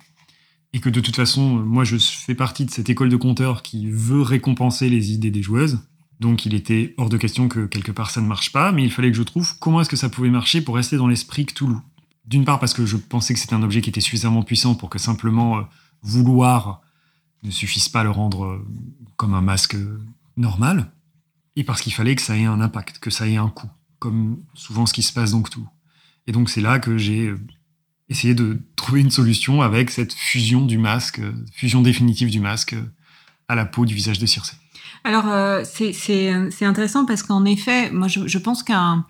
S2: et que de toute façon, euh, moi, je fais partie de cette école de compteurs qui veut récompenser les idées des joueuses. Donc il était hors de question que quelque part ça ne marche pas, mais il fallait que je trouve comment est-ce que ça pouvait marcher pour rester dans l'esprit Cthulhu. D'une part parce que je pensais que c'était un objet qui était suffisamment puissant pour que simplement euh, vouloir ne suffise pas à le rendre comme un masque normal et parce qu'il fallait que ça ait un impact, que ça ait un coût, comme souvent ce qui se passe donc tout. Et donc c'est là que j'ai euh, essayé de trouver une solution avec cette fusion du masque, euh, fusion définitive du masque euh, à la peau du visage de Circé.
S1: Alors c'est intéressant parce qu'en effet, moi je pense qu'un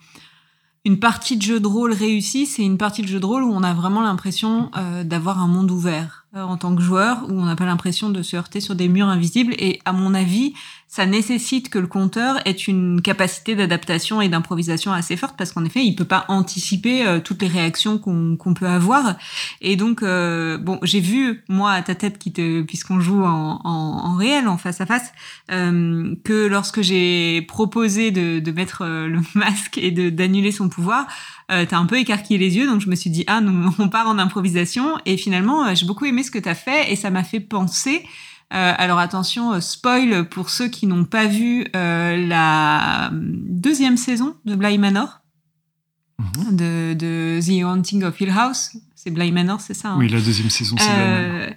S1: une partie de jeu de rôle réussie, c'est une partie de jeu de rôle où on a vraiment l'impression d'avoir un monde ouvert en tant que joueur, où on n'a pas l'impression de se heurter sur des murs invisibles. Et à mon avis, ça nécessite que le compteur ait une capacité d'adaptation et d'improvisation assez forte parce qu'en effet, il peut pas anticiper euh, toutes les réactions qu'on peut avoir. Et donc, euh, bon, j'ai vu moi à ta tête te, puisqu'on joue en, réel, en face à face, euh, que lorsque j'ai proposé de, mettre euh, le masque et d'annuler son pouvoir, euh, t'as un peu écarquillé les yeux, donc je me suis dit ah, nous, on part en improvisation. Et finalement, j'ai beaucoup aimé ce que t'as fait et ça m'a fait penser euh, alors attention, euh, spoil pour ceux qui n'ont pas vu euh, la deuxième saison de Bly Manor. Mhm. De, de, The Haunting of Hill House. C'est Bly Manor, c'est ça hein?
S2: Oui, la deuxième saison, c'est Bly Manor.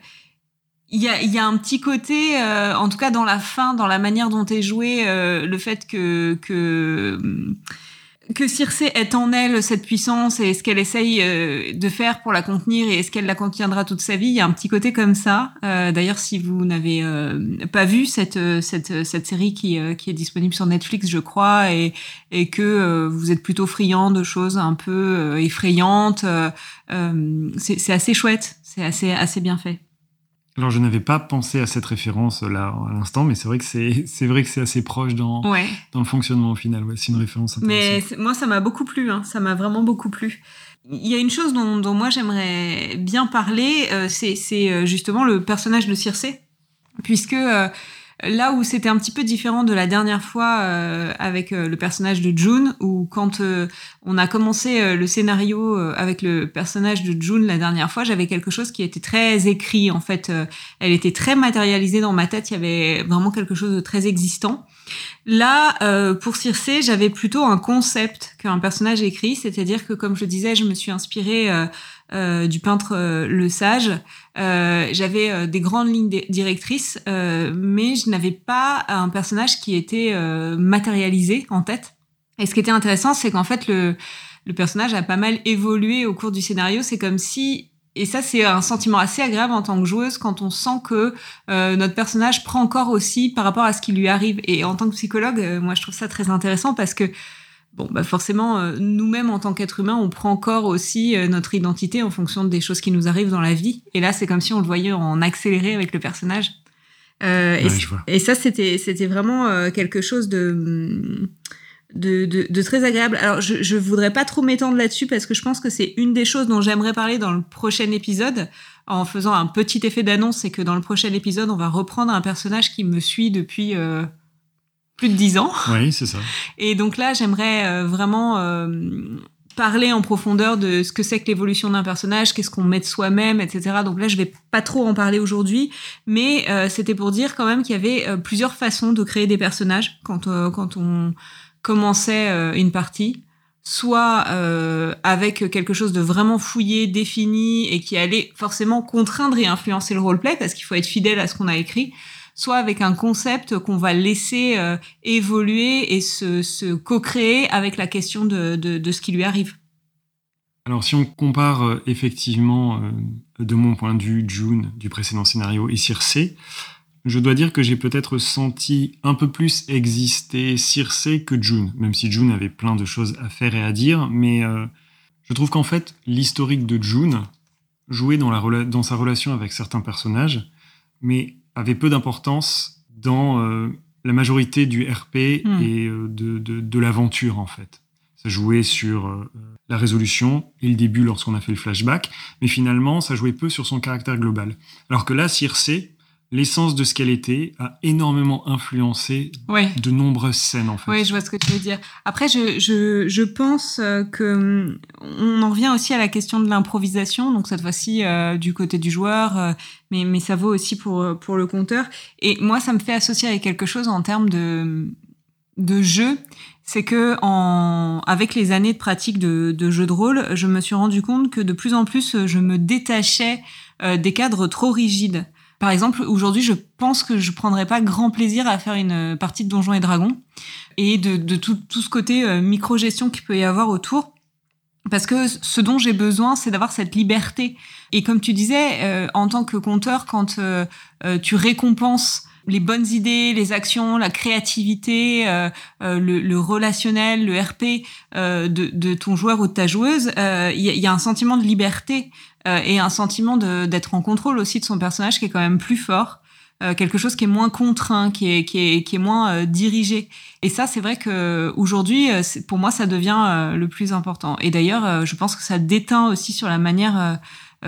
S1: Il y a, y a, un petit côté, en tout cas dans la fin, dans la manière dont est joué, le fait que, que que Circé est en elle cette puissance et ce qu'elle essaye euh, de faire pour la contenir et est-ce qu'elle la contiendra toute sa vie? Il y a un petit côté comme ça. Euh, d'ailleurs, si vous n'avez euh, pas vu cette, cette, cette série qui, qui est disponible sur Netflix, je crois, et, et que vous êtes plutôt friand de choses un peu effrayantes, c'est assez chouette, c'est assez, assez bien fait.
S2: Alors, je n'avais pas pensé à cette référence là à l'instant, mais c'est vrai que c'est c'est vrai que c'est assez proche dans dans le fonctionnement au final. Ouais, c'est une référence
S1: intéressante. Mais moi, ça m'a beaucoup plu. Hein. Ça m'a vraiment beaucoup plu. Il y a une chose dont, dont moi j'aimerais bien parler, euh, c'est euh, justement le personnage de Circé, puisque euh, Là où c'était un petit peu différent de la dernière fois euh, avec euh, le personnage de June, où quand euh, on a commencé le scénario avec le personnage de June la dernière fois, j'avais quelque chose qui était très écrit. En fait, elle était très matérialisée dans ma tête. Il y avait vraiment quelque chose de très existant. Là, pour Circe, j'avais plutôt un concept qu'un personnage écrit, c'est-à-dire que, comme je disais, je me suis inspirée euh, du peintre euh, Le Sage. Euh, j'avais des grandes lignes directrices, mais je n'avais pas un personnage qui était matérialisé en tête. Et ce qui était intéressant, c'est qu'en fait, le, le personnage a pas mal évolué au cours du scénario. C'est comme si et ça, c'est un sentiment assez agréable en tant que joueuse quand on sent que notre personnage prend encore aussi par rapport à ce qui lui arrive. Et en tant que psychologue, moi, je trouve ça très intéressant parce que bon, bah forcément, euh, nous-mêmes en tant qu'êtres humains, on prend encore aussi euh, notre identité en fonction des choses qui nous arrivent dans la vie. Et là, c'est comme si on le voyait en accéléré avec le personnage. Euh, et, ça, c'était c'était vraiment quelque chose de, de, de, très agréable. Alors, je, je voudrais pas trop m'étendre là-dessus parce que je pense que c'est une des choses dont j'aimerais parler dans le prochain épisode en faisant un petit effet d'annonce, c'est que dans le prochain épisode, on va reprendre un personnage qui me suit depuis plus de dix ans.
S2: Oui, c'est ça.
S1: Et donc là, j'aimerais euh, vraiment euh, parler en profondeur de ce que c'est que l'évolution d'un personnage, qu'est-ce qu'on met de soi-même, etc. Donc là, je vais pas trop en parler aujourd'hui, mais euh, c'était pour dire quand même qu'il y avait plusieurs façons de créer des personnages quand quand on commençait une partie soit avec quelque chose de vraiment fouillé, défini et qui allait forcément contraindre et influencer le roleplay parce qu'il faut être fidèle à ce qu'on a écrit, soit avec un concept qu'on va laisser euh, évoluer et se, co-créer avec la question de, ce qui lui arrive.
S2: Alors si on compare euh, effectivement, euh, de mon point de vue, June du précédent scénario et Circe, je dois dire que j'ai peut-être senti un peu plus exister Circe que June, même si June avait plein de choses à faire et à dire, mais je trouve qu'en fait, l'historique de June jouait dans, dans sa relation avec certains personnages, mais avait peu d'importance dans euh, la majorité du RP hmm. et euh, de, de, l'aventure en fait. Ça jouait sur euh, la résolution et le début lorsqu'on a fait le flashback, mais finalement ça jouait peu sur son caractère global. Alors que là, Circe, l'essence de ce qu'elle était a énormément influencé de nombreuses scènes en fait.
S1: Oui, je vois ce que tu veux dire. Après, je, je, je pense euh, que hum, on en revient aussi à la question de l'improvisation, donc cette fois-ci euh, du côté du joueur, euh, mais, mais ça vaut aussi pour, pour le compteur. Et moi, ça me fait associer avec quelque chose en termes de, de jeu. C'est que en, avec les années de pratique de, de jeux de rôle, je me suis rendu compte que de plus en plus, je me détachais des cadres trop rigides. Par exemple, aujourd'hui, je pense que je prendrais pas grand plaisir à faire une euh, partie de Donjons et Dragons et de, tout, ce côté euh, micro-gestion qu'il peut y avoir autour. Parce que ce dont j'ai besoin, c'est d'avoir cette liberté. Et comme tu disais, euh, en tant que conteur, quand tu récompenses les bonnes idées, les actions, la créativité, le, relationnel, le RP de, ton joueur ou de ta joueuse, il y, a un sentiment de liberté euh, et un sentiment d'être en contrôle aussi de son personnage qui est quand même plus fort. Euh, quelque chose qui est moins contraint, qui est, qui est, qui est moins euh, dirigé. Et ça, c'est vrai que aujourd'hui, pour moi, ça devient le plus important. Et d'ailleurs, je pense que ça déteint aussi sur la manière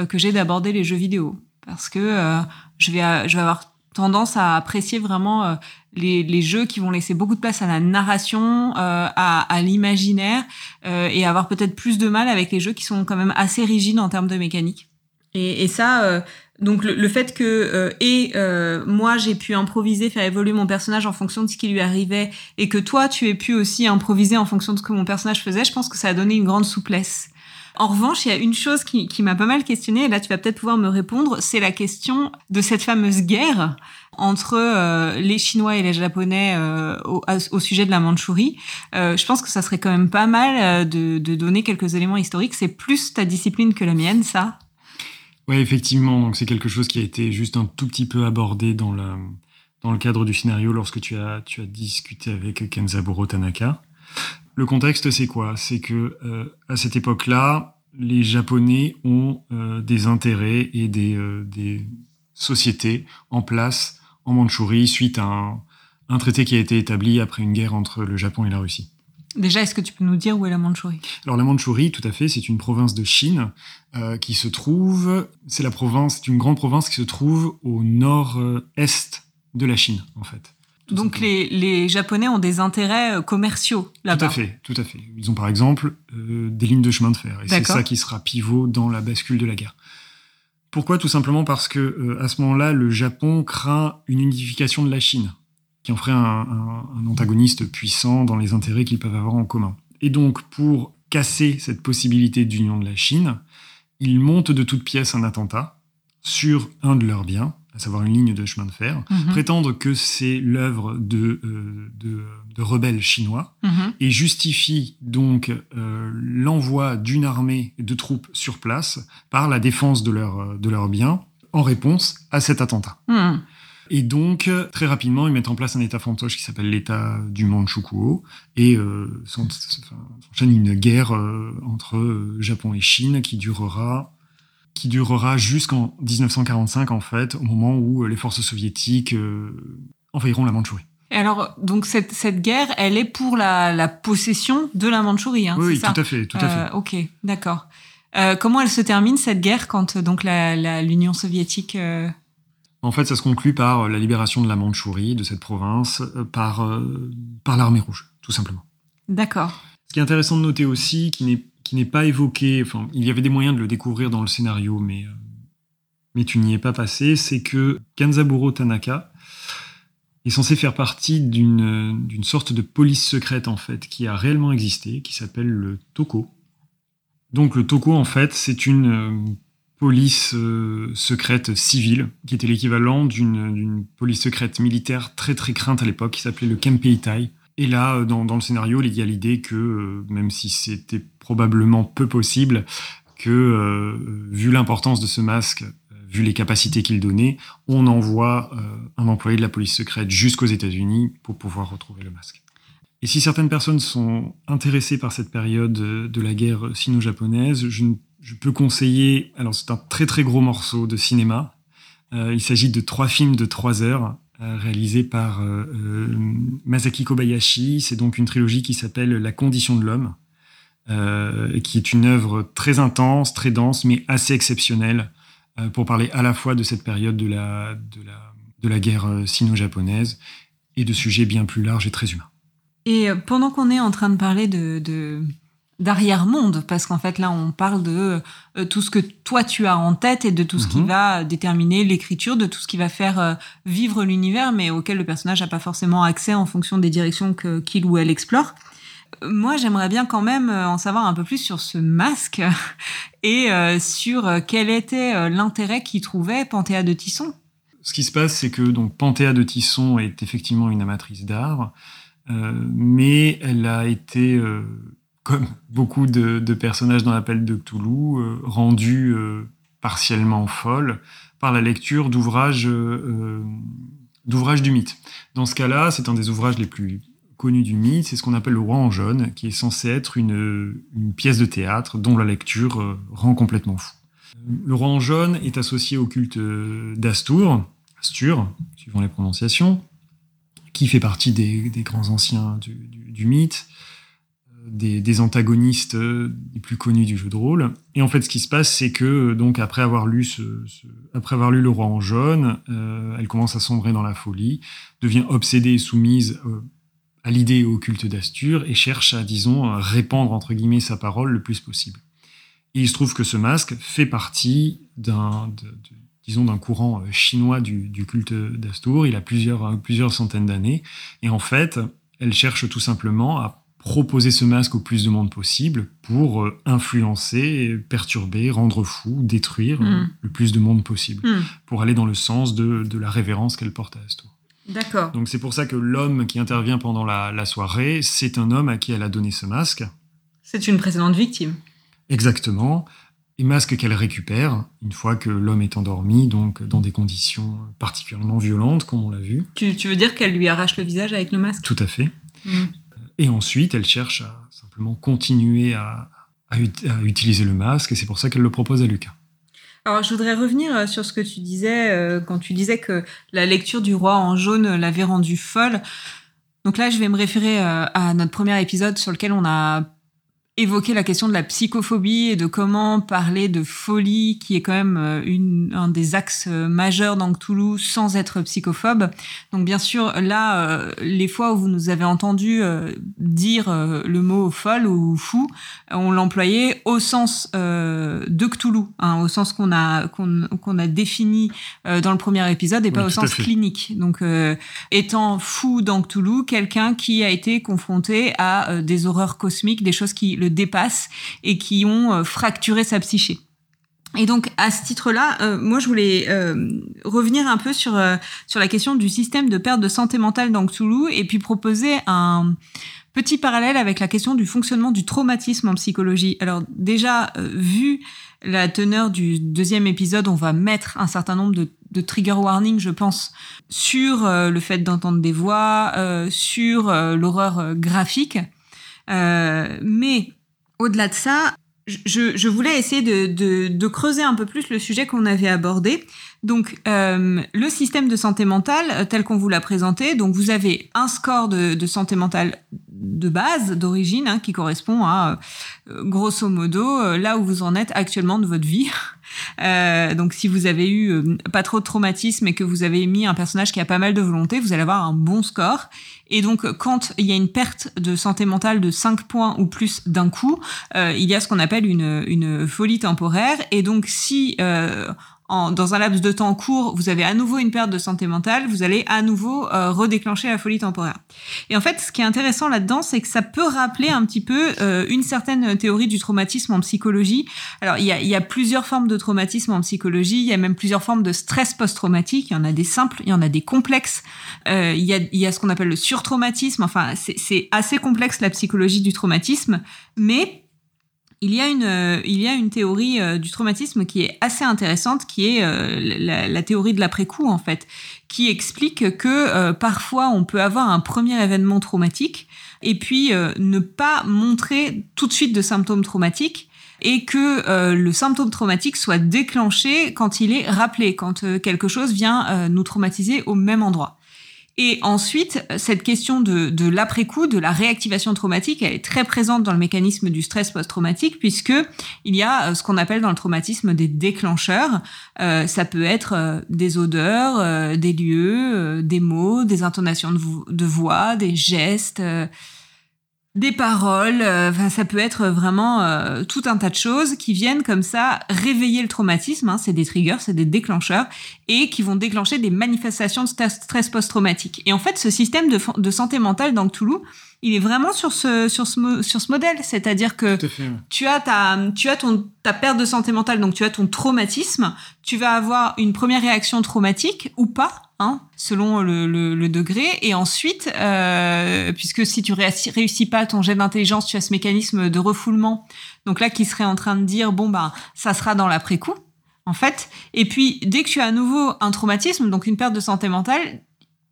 S1: que j'ai d'aborder les jeux vidéo, parce que je vais, je vais avoir tendance à apprécier vraiment euh, les, les, jeux qui vont laisser beaucoup de place à la narration, euh, à, à l'imaginaire, euh, et avoir peut-être plus de mal avec les jeux qui sont quand même assez rigides en termes de mécanique. Et, et ça, donc le, fait que et moi j'ai pu improviser, faire évoluer mon personnage en fonction de ce qui lui arrivait, et que toi tu aies pu aussi improviser en fonction de ce que mon personnage faisait, je pense que ça a donné une grande souplesse. En revanche, il y a une chose qui, m'a pas mal questionnée, et là tu vas peut-être pouvoir me répondre, c'est la question de cette fameuse guerre entre euh, les Chinois et les Japonais euh, au, sujet de la Mandchourie. Euh, je pense que ça serait quand même pas mal de, donner quelques éléments historiques. C'est plus ta discipline que la mienne, ça?
S2: Oui, effectivement. Donc c'est quelque chose qui a été juste un tout petit peu abordé dans le, dans le cadre du scénario lorsque tu as, tu as discuté avec Kenzaburo Tanaka. Le contexte, c'est quoi? C'est que à cette époque-là, les Japonais ont des intérêts et des, des société en place en Mandchourie suite à un, un traité qui a été établi après une guerre entre le Japon et la Russie.
S1: Déjà, est-ce que tu peux nous dire où est la Mandchourie?
S2: Alors la Mandchourie, tout à fait, c'est une province de Chine euh, qui se trouve, c'est la province, c'est une grande province qui se trouve au nord-est de la Chine, en fait.
S1: Donc les, les, Japonais ont des intérêts euh, commerciaux là-bas.
S2: Tout à fait, tout à fait. Ils ont par exemple euh, des lignes de chemin de fer, et c'est ça qui sera pivot dans la bascule de la guerre. Pourquoi? Tout simplement parce que euh, à ce moment-là, le Japon craint une unification de la Chine qui en ferait un, antagoniste puissant dans les intérêts qu'ils peuvent avoir en commun. Et donc, pour casser cette possibilité d'union de la Chine, ils montent de toutes pièces un attentat sur un de leurs biens, à savoir une ligne de chemin de fer, mhm. prétendent que c'est l'œuvre de, euh, de, rebelles chinois mhm. et justifient donc euh, l'envoi d'une armée de troupes sur place par la défense de leurs de leurs biens en réponse à cet attentat. Mhm. Et donc, très rapidement, ils mettent en place un État fantoche qui s'appelle l'État du Manchukuo, et euh, s'enchaîne une guerre euh, entre euh, Japon et Chine qui durera qui durera jusqu'en 1945 en fait, au moment où les forces soviétiques envahiront la Mandchourie.
S1: Et alors, donc cette, cette guerre, elle est pour la, la possession de la Mandchourie, hein,
S2: oui,
S1: c'est ça
S2: tout à fait, tout à fait.
S1: Ok, d'accord. comment elle se termine cette guerre quand donc l'Union soviétique
S2: en fait, ça se conclut par euh, la libération de la Mandchourie, de cette province, euh, par, euh, par l'armée rouge, tout simplement.
S1: D'accord.
S2: Ce qui est intéressant de noter aussi, qui n'est, qui n'est pas évoqué, enfin, il y avait des moyens de le découvrir dans le scénario, mais, mais tu n'y es pas passé, c'est que Kanzaburo Tanaka est censé faire partie d'une, sorte de police secrète, en fait, qui a réellement existé, qui s'appelle le Toko. Donc le Toko, en fait, c'est une police euh, secrète civile, qui était l'équivalent d'une police secrète militaire très très crainte à l'époque, qui s'appelait le Kempeitai. Et là, euh, dans, le scénario, il y a l'idée que, euh, même si c'était probablement peu possible, que vu l'importance de ce masque, vu les capacités qu'il donnait, on envoie un employé de la police secrète jusqu'aux États-Unis pour pouvoir retrouver le masque. Et si certaines personnes sont intéressées par cette période de la guerre sino-japonaise, je peux conseiller. Alors, c'est un très très gros morceau de cinéma. Euh, il s'agit de trois films de trois heures euh, réalisés par euh, Masaki Kobayashi. C'est donc une trilogie qui s'appelle La condition de l'homme, qui est une œuvre très intense, très dense, mais assez exceptionnelle pour parler à la fois de cette période de la, de la, de la guerre sino-japonaise et de sujets bien plus larges et très humains.
S1: Et pendant qu'on est en train de parler de, de d'arrière-monde, parce qu'en fait là on parle de euh, tout ce que toi tu as en tête et de tout ce qui mhm. va déterminer l'écriture, de tout ce qui va faire euh, vivre l'univers, mais auquel le personnage n'a pas forcément accès en fonction des directions que qu'il ou elle explore. Moi, j'aimerais bien quand même euh, en savoir un peu plus sur ce masque et sur quel était l'intérêt qu'il trouvait Panthéa de Tisson.
S2: Ce qui se passe, c'est que donc Panthéa de Tisson est effectivement une amatrice d'art, mais elle a été comme beaucoup de, personnages dans l'appel de Cthulhu, euh, rendus euh, partiellement folles par la lecture d'ouvrages euh, d'ouvrages du mythe. Dans ce cas-là, c'est un des ouvrages les plus connus du mythe, c'est ce qu'on appelle le roi en jaune, qui est censé être une, pièce de théâtre dont la lecture rend complètement fou. Le roi en jaune est associé au culte d'Astur, Astur, suivant les prononciations, qui fait partie des, grands anciens du, mythe des, antagonistes euh, les plus connus du jeu de rôle. Et en fait, ce qui se passe, c'est que euh, donc après avoir lu ce, après avoir lu Le Roi en jaune, euh, elle commence à sombrer dans la folie, devient obsédée et soumise à l'idée et au culte d'Astur et cherche à, disons, répandre entre guillemets sa parole le plus possible. Et il se trouve que ce masque fait partie d'un, disons, d'un courant chinois du, du culte d'Astur. Il a plusieurs, plusieurs centaines d'années. Et en fait, elle cherche tout simplement à proposer ce masque au plus de monde possible pour euh, influencer, perturber, rendre fou, détruire euh, mm. le plus de monde possible, mm. pour aller dans le sens de, la révérence qu'elle porte à Astor.
S1: D'accord.
S2: Donc c'est pour ça que l'homme qui intervient pendant la, soirée, c'est un homme à qui elle a donné ce masque.
S1: C'est une précédente victime.
S2: Exactement. Et masque qu'elle récupère une fois que l'homme est endormi, donc dans des conditions particulièrement violentes, comme on l'a vu.
S1: Tu, veux dire qu'elle lui arrache le visage avec le masque?
S2: Tout à fait. Mm. Et ensuite, elle cherche à simplement continuer à, utiliser le masque, et c'est pour ça qu'elle le propose à Lucas.
S1: Alors, je voudrais revenir sur ce que tu disais quand tu disais que la lecture du roi en jaune l'avait rendue folle. Donc là, je vais me référer à notre premier épisode sur lequel on a évoquer la question de la psychophobie et de comment parler de folie, qui est quand même euh, une, un des axes euh, majeurs dans Cthulhu, sans être psychophobe. Donc bien sûr, là, euh, les fois où vous nous avez entendu dire le mot folle ou fou, on l'employait au sens de Cthulhu, hein, au sens qu'on a qu'on a défini dans le premier épisode et pas au sens clinique. Donc étant fou dans Cthulhu, quelqu'un qui a été confronté à des horreurs cosmiques, des choses qui le dépassent et qui ont euh, fracturé sa psyché. Et donc à ce titre-là, euh, moi je voulais euh, revenir un peu sur sur la question du système de perte de santé mentale dans Cthulhu et puis proposer un petit parallèle avec la question du fonctionnement du traumatisme en psychologie. Alors déjà vu la teneur du deuxième épisode, on va mettre un certain nombre de, de trigger warnings, je pense, sur le fait d'entendre des voix, sur l'horreur graphique. Mais au-delà de ça, je, voulais essayer de, creuser un peu plus le sujet qu'on avait abordé. Donc, euh, le système de santé mentale euh, tel qu'on vous l'a présenté, donc vous avez un score de, santé mentale de base, d'origine, hein, qui correspond à, euh, grosso modo, là où vous en êtes actuellement de votre vie. donc, si vous avez eu pas trop de traumatisme et que vous avez mis un personnage qui a pas mal de volonté, vous allez avoir un bon score. Et donc, quand il y a une perte de santé mentale de 5 points ou plus d'un coup, euh, il y a ce qu'on appelle une, une folie temporaire. Et donc, si euh, dans un laps de temps court, vous avez à nouveau une perte de santé mentale, vous allez à nouveau euh, redéclencher la folie temporaire. Et en fait, ce qui est intéressant là-dedans, c'est que ça peut rappeler un petit peu euh, une certaine théorie du traumatisme en psychologie. Alors, il y a, y a plusieurs formes de traumatisme en psychologie, il y a même plusieurs formes de stress post-traumatique, il y en a des simples, il y en a des complexes, euh, il, y a, il y a ce qu'on appelle le surtraumatisme, enfin, c'est assez complexe la psychologie du traumatisme, mais il y a une, euh, il y a une théorie euh, du traumatisme qui est assez intéressante, qui est euh, la, théorie de l'après-coup, en fait, qui explique que parfois on peut avoir un premier événement traumatique et puis ne pas montrer tout de suite de symptômes traumatiques et que le symptôme traumatique soit déclenché quand il est rappelé, quand quelque chose vient nous traumatiser au même endroit. Et ensuite, cette question de, de l'après-coup, de la réactivation traumatique, elle est très présente dans le mécanisme du stress post-traumatique, puisque il y a euh, ce qu'on appelle dans le traumatisme des déclencheurs. Euh, ça peut être euh, des odeurs, euh, des lieux, des mots, des intonations de, de voix, des gestes des paroles, euh, ça peut être vraiment euh, tout un tas de choses qui viennent comme ça réveiller le traumatisme, hein, c'est des triggers, c'est des déclencheurs, et qui vont déclencher des manifestations de stress post-traumatique. Et en fait, ce système de, de santé mentale dans Toulouse, il est vraiment sur ce sur ce sur ce modèle, c'est-à-dire que tu as ta tu as ton ta perte de santé mentale, donc tu as ton traumatisme, tu vas avoir une première réaction traumatique ou pas, hein, selon le, le, degré, et ensuite, euh, puisque si tu réussis, pas ton jet d'intelligence, tu as ce mécanisme de refoulement, donc là qui serait en train de dire bon ben ça sera dans l'après-coup en fait. Et puis, dès que tu as à nouveau un traumatisme, donc une perte de santé mentale,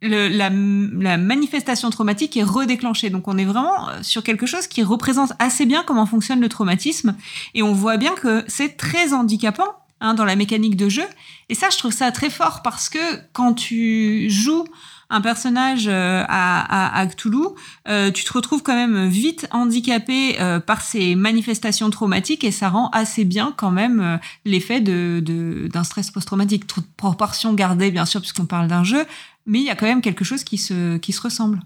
S1: la, manifestation traumatique est redéclenchée. Donc on est vraiment sur quelque chose qui représente assez bien comment fonctionne le traumatisme. Et on voit bien que c'est très handicapant hein, dans la mécanique de jeu. Et ça, je trouve ça très fort parce que quand tu joues un personnage euh, à, à, Cthulhu, euh, tu te retrouves quand même vite handicapé par ces manifestations traumatiques et ça rend assez bien quand même l'effet de, d'un stress post-traumatique. Toute proportion gardée, bien sûr, puisqu'on parle d'un jeu, mais il y a quand même quelque chose qui se, qui se ressemble.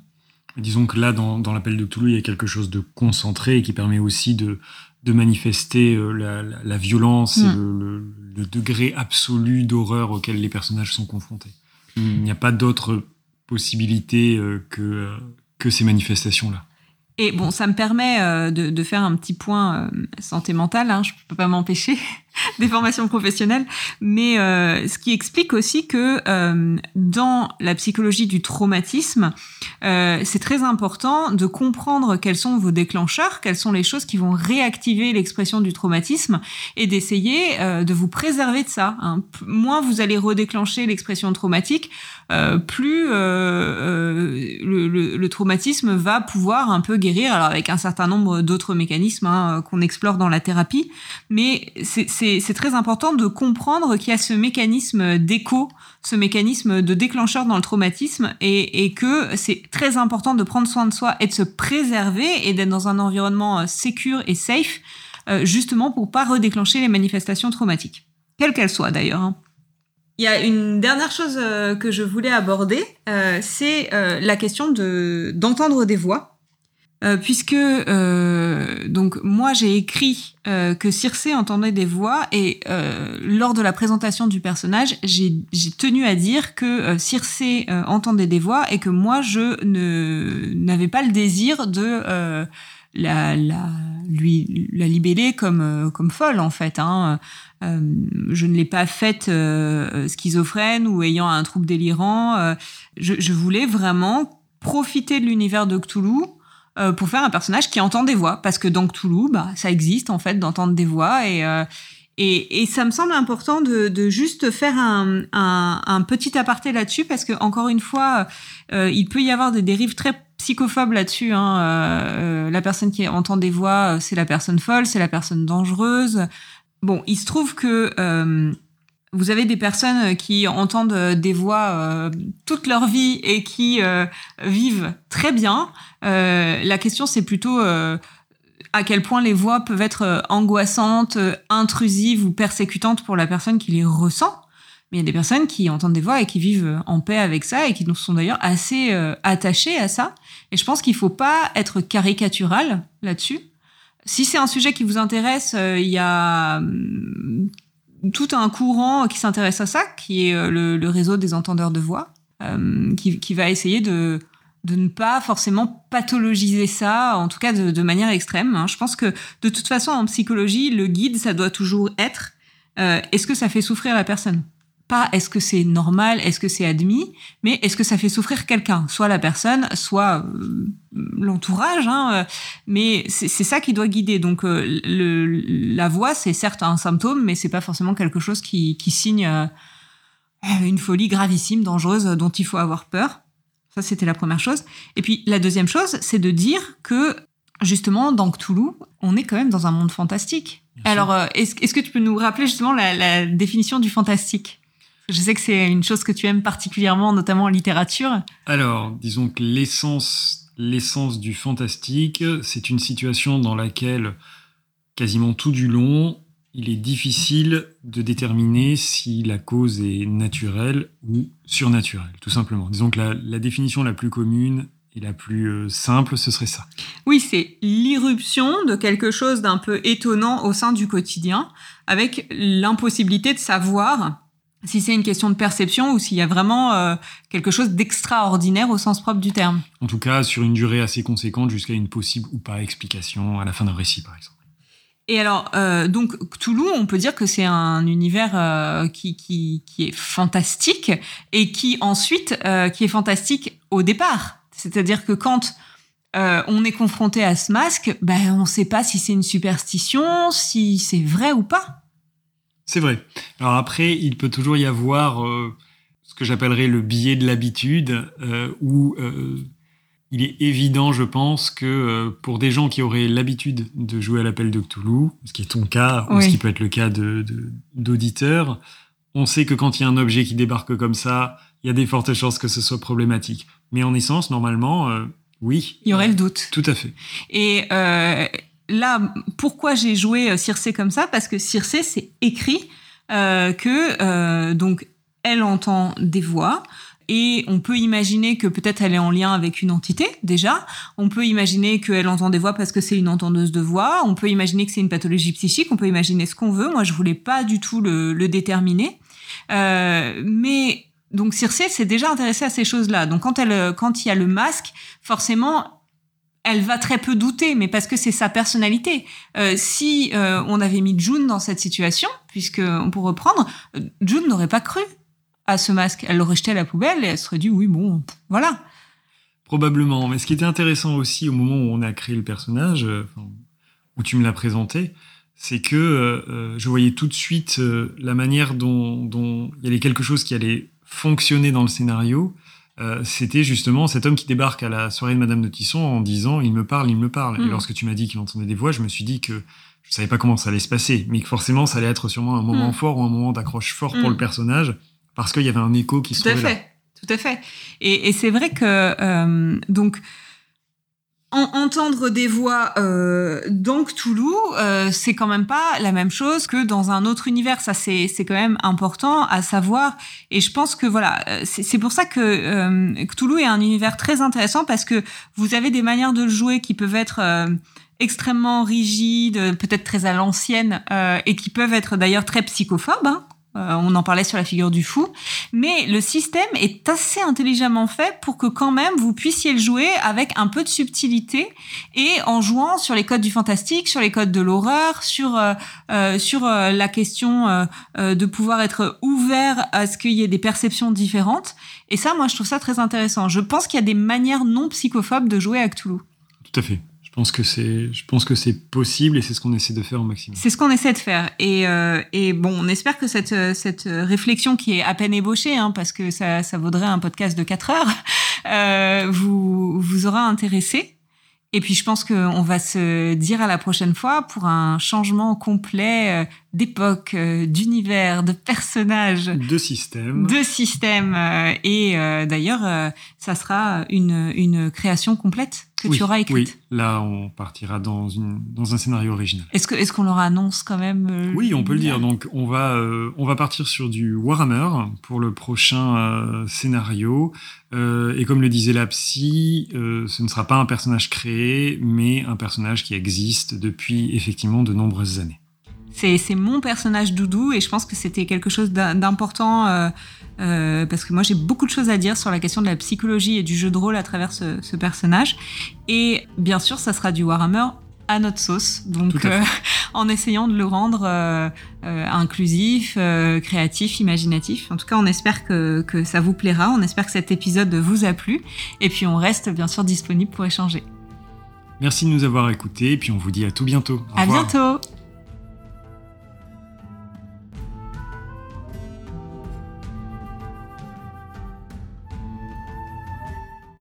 S2: Disons que là, dans, l'appel de Toulouse, il y a quelque chose de concentré et qui permet aussi de, de manifester euh, la, la, violence et mm. le, le, degré absolu d'horreur auquel les personnages sont confrontés. Il n'y a pas d'autre possibilité euh, que, euh, que ces manifestations-là.
S1: Et bon, ça me permet de, de, faire un petit point santé mentale, hein, je peux pas m'empêcher. des formations professionnelles, mais euh, ce qui explique aussi que euh, dans la psychologie du traumatisme, euh, c'est très important de comprendre quels sont vos déclencheurs, quelles sont les choses qui vont réactiver l'expression du traumatisme et d'essayer de vous préserver de ça. Hein. Moins vous allez redéclencher l'expression traumatique, plus le, le, le, traumatisme va pouvoir un peu guérir, alors avec un certain nombre d'autres mécanismes hein, qu'on explore dans la thérapie, mais c'est c'est très important de comprendre qu'il y a ce mécanisme d'écho, ce mécanisme de déclencheur dans le traumatisme, et, que c'est très important de prendre soin de soi et de se préserver et d'être dans un environnement euh, sécure et safe, euh, justement pour pas redéclencher les manifestations traumatiques, quelles qu'elles soient d'ailleurs. Hein. Il y a une dernière chose euh, que je voulais aborder, c'est la question de d'entendre des voix. Euh, puisque euh, donc moi j'ai écrit euh, que Circé entendait des voix et lors de la présentation du personnage j'ai tenu à dire que Circé entendait des voix et que moi je ne n'avais pas le désir de la, la lui la libeller comme comme folle en fait hein. je ne l'ai pas faite schizophrène ou ayant un trouble délirant je, je voulais vraiment profiter de l'univers de Cthulhu euh, pour faire un personnage qui entend des voix, parce que dans Cthulhu, bah, ça existe en fait d'entendre des voix et euh, et, et, ça me semble important de, de juste faire un, un, un petit aparté là-dessus parce que encore une fois, euh, il peut y avoir des dérives très psychophobes là-dessus. Hein. Euh, la personne qui entend des voix, c'est la personne folle, c'est la personne dangereuse. Bon, il se trouve que vous avez des personnes qui entendent des voix toute leur vie et qui vivent très bien. Euh, la question, c'est plutôt euh, à quel point les voix peuvent être euh, angoissantes, intrusives ou persécutantes pour la personne qui les ressent. Mais il y a des personnes qui entendent des voix et qui vivent en paix avec ça et qui sont d'ailleurs assez attachées à ça. Et je pense qu'il faut pas être caricatural là-dessus. Si c'est un sujet qui vous intéresse, il y a hum, tout un courant qui s'intéresse à ça, qui est le, réseau des entendeurs de voix, qui, va essayer de de ne pas forcément pathologiser ça, en tout cas de, manière extrême. Hein. Je pense que de toute façon, en psychologie, le guide, ça doit toujours être euh, est-ce que ça fait souffrir la personne? Pas est-ce que c'est normal, est-ce que c'est admis, mais est-ce que ça fait souffrir quelqu'un? Soit la personne, soit euh, l'entourage. Hein, euh, mais c'est ça qui doit guider. Donc le, la voix, c'est certes un symptôme, mais c'est pas forcément quelque chose qui, qui signe une folie gravissime, dangereuse, dont il faut avoir peur. Ça, c'était la première chose. Et puis, la deuxième chose, c'est de dire que, justement, dans Cthulhu, on est quand même dans un monde fantastique. Alors, euh, est-ce que tu peux nous rappeler justement la, définition du fantastique? Je sais que c'est une chose que tu aimes particulièrement, notamment en littérature.
S2: Alors, disons que l'essence, l'essence du fantastique, c'est une situation dans laquelle quasiment tout du long, il est difficile de déterminer si la cause est naturelle ou surnaturelle, tout simplement. Disons que la, définition la plus commune et la plus euh, simple, ce serait ça.
S1: Oui, c'est l'irruption de quelque chose d'un peu étonnant au sein du quotidien, avec l'impossibilité de savoir si c'est une question de perception ou s'il y a vraiment euh, quelque chose d'extraordinaire au sens propre du terme.
S2: En tout cas, sur une durée assez conséquente jusqu'à une possible ou pas explication à la fin d'un récit, par exemple.
S1: Et alors, euh, donc Cthulhu, on peut dire que c'est un univers euh, qui, qui, qui, est fantastique et qui ensuite, euh, qui est fantastique au départ. C'est-à-dire que quand euh, on est confronté à ce masque, ben on ne sait pas si c'est une superstition, si c'est vrai ou pas.
S2: C'est vrai. Alors après, il peut toujours y avoir ce que j'appellerais le biais de l'habitude, où il est évident, je pense, que euh, pour des gens qui auraient l'habitude de jouer à l'appel de Cthulhu, ce qui est ton cas, ou ce qui peut être le cas d'auditeurs, de, on sait que quand il y a un objet qui débarque comme ça, il y a des fortes chances que ce soit problématique. Mais en essence, normalement, euh, oui.
S1: Il y aurait le doute.
S2: Tout à fait.
S1: Et euh, là, pourquoi j'ai joué Circé comme ça? Parce que Circé, c'est écrit que donc elle entend des voix. Et on peut imaginer que peut-être elle est en lien avec une entité déjà. On peut imaginer qu'elle entend des voix parce que c'est une entendeuse de voix. On peut imaginer que c'est une pathologie psychique. On peut imaginer ce qu'on veut. Moi, je voulais pas du tout le, déterminer. Euh, mais donc Circé s'est déjà intéressée à ces choses-là. Donc quand elle, quand il y a le masque, forcément, elle va très peu douter, mais parce que c'est sa personnalité. Euh, si euh, on avait mis June dans cette situation, puisque pour reprendre, June n'aurait pas cru à ce masque. Elle l'aurait jeté à la poubelle et elle serait dit oui, bon, voilà.
S2: Probablement. Mais ce qui était intéressant aussi au moment où on a créé le personnage, euh, où tu me l'as présenté, c'est que euh, euh, je voyais tout de suite la manière dont, dont, il y avait quelque chose qui allait fonctionner dans le scénario. c'était justement cet homme qui débarque à la soirée de Madame de Tisson en disant il me parle, il me parle. Et hmm. lorsque tu m'as dit qu'il entendait des voix, je me suis dit que je savais pas comment ça allait se passer, mais que forcément ça allait être sûrement un moment
S1: Mm.
S2: fort ou un moment d'accroche fort pour
S1: Mm.
S2: le personnage, parce qu'il y avait un écho qui se
S1: Tout à
S2: là.
S1: fait, tout à fait. Et, et c'est vrai que euh, donc en- entendre des voix euh, dans Cthulhu, euh, c'est quand même pas la même chose que dans un autre univers. Ça, c'est c'est quand même important à savoir. Et je pense que voilà, euh, c'est c'est pour ça que euh, Cthulhu est un univers très intéressant parce que vous avez des manières de le jouer qui peuvent être euh, extrêmement rigides, peut-être très à l'ancienne, euh, et qui peuvent être d'ailleurs très psychophobes. hein. Euh, on en parlait sur la figure du fou. Mais le système est assez intelligemment fait pour que quand même vous puissiez le jouer avec un peu de subtilité et en jouant sur les codes du fantastique, sur les codes de l'horreur, sur euh, euh, sur euh, la question euh, de pouvoir être ouvert à ce qu'il y ait des perceptions différentes. Et ça, moi, je trouve ça très intéressant. Je pense qu'il y a des manières non psychophobes de jouer à Cthulhu.
S2: Tout à fait. Pense que c'est, je pense que c'est possible et c'est ce qu'on essaie de faire au maximum.
S1: C'est ce qu'on essaie de faire. Et, euh, et bon, on espère que cette, cette réflexion qui est à peine ébauchée, hein, parce que ça, ça vaudrait un podcast de 4 heures, euh, vous, vous aura intéressé. Et puis je pense qu'on va se dire à la prochaine fois pour un changement complet euh, d'époque, euh, d'univers, de personnages,
S2: De système.
S1: de système. euh, et euh, d'ailleurs, ça sera une, une création complète que
S2: oui,
S1: tu auras écrite.
S2: Oui, là on partira dans, une, dans un scénario original.
S1: Est-ce qu'on leur annonce quand même euh,
S2: Oui, on peut le dire. Donc, on va, euh, on va partir sur du Warhammer pour le prochain scénario. Et comme le disait la psy, ce ne sera pas un personnage créé, mais un personnage qui existe depuis effectivement de nombreuses années.
S1: C'est, mon personnage doudou et je pense que c'était quelque chose d'im- d'important euh, euh, parce que moi j'ai beaucoup de choses à dire sur la question de la psychologie et du jeu de rôle à travers ce, ce personnage. Et bien sûr, ça sera du Warhammer à notre sauce, donc euh, en essayant de le rendre inclusif, créatif, imaginatif. En tout cas, on espère que, que ça vous plaira, on espère que cet épisode vous a plu et puis on reste bien sûr disponible pour échanger.
S2: Merci de nous avoir écoutés et puis on vous dit à tout bientôt. Au
S1: à
S2: revoir.
S1: bientôt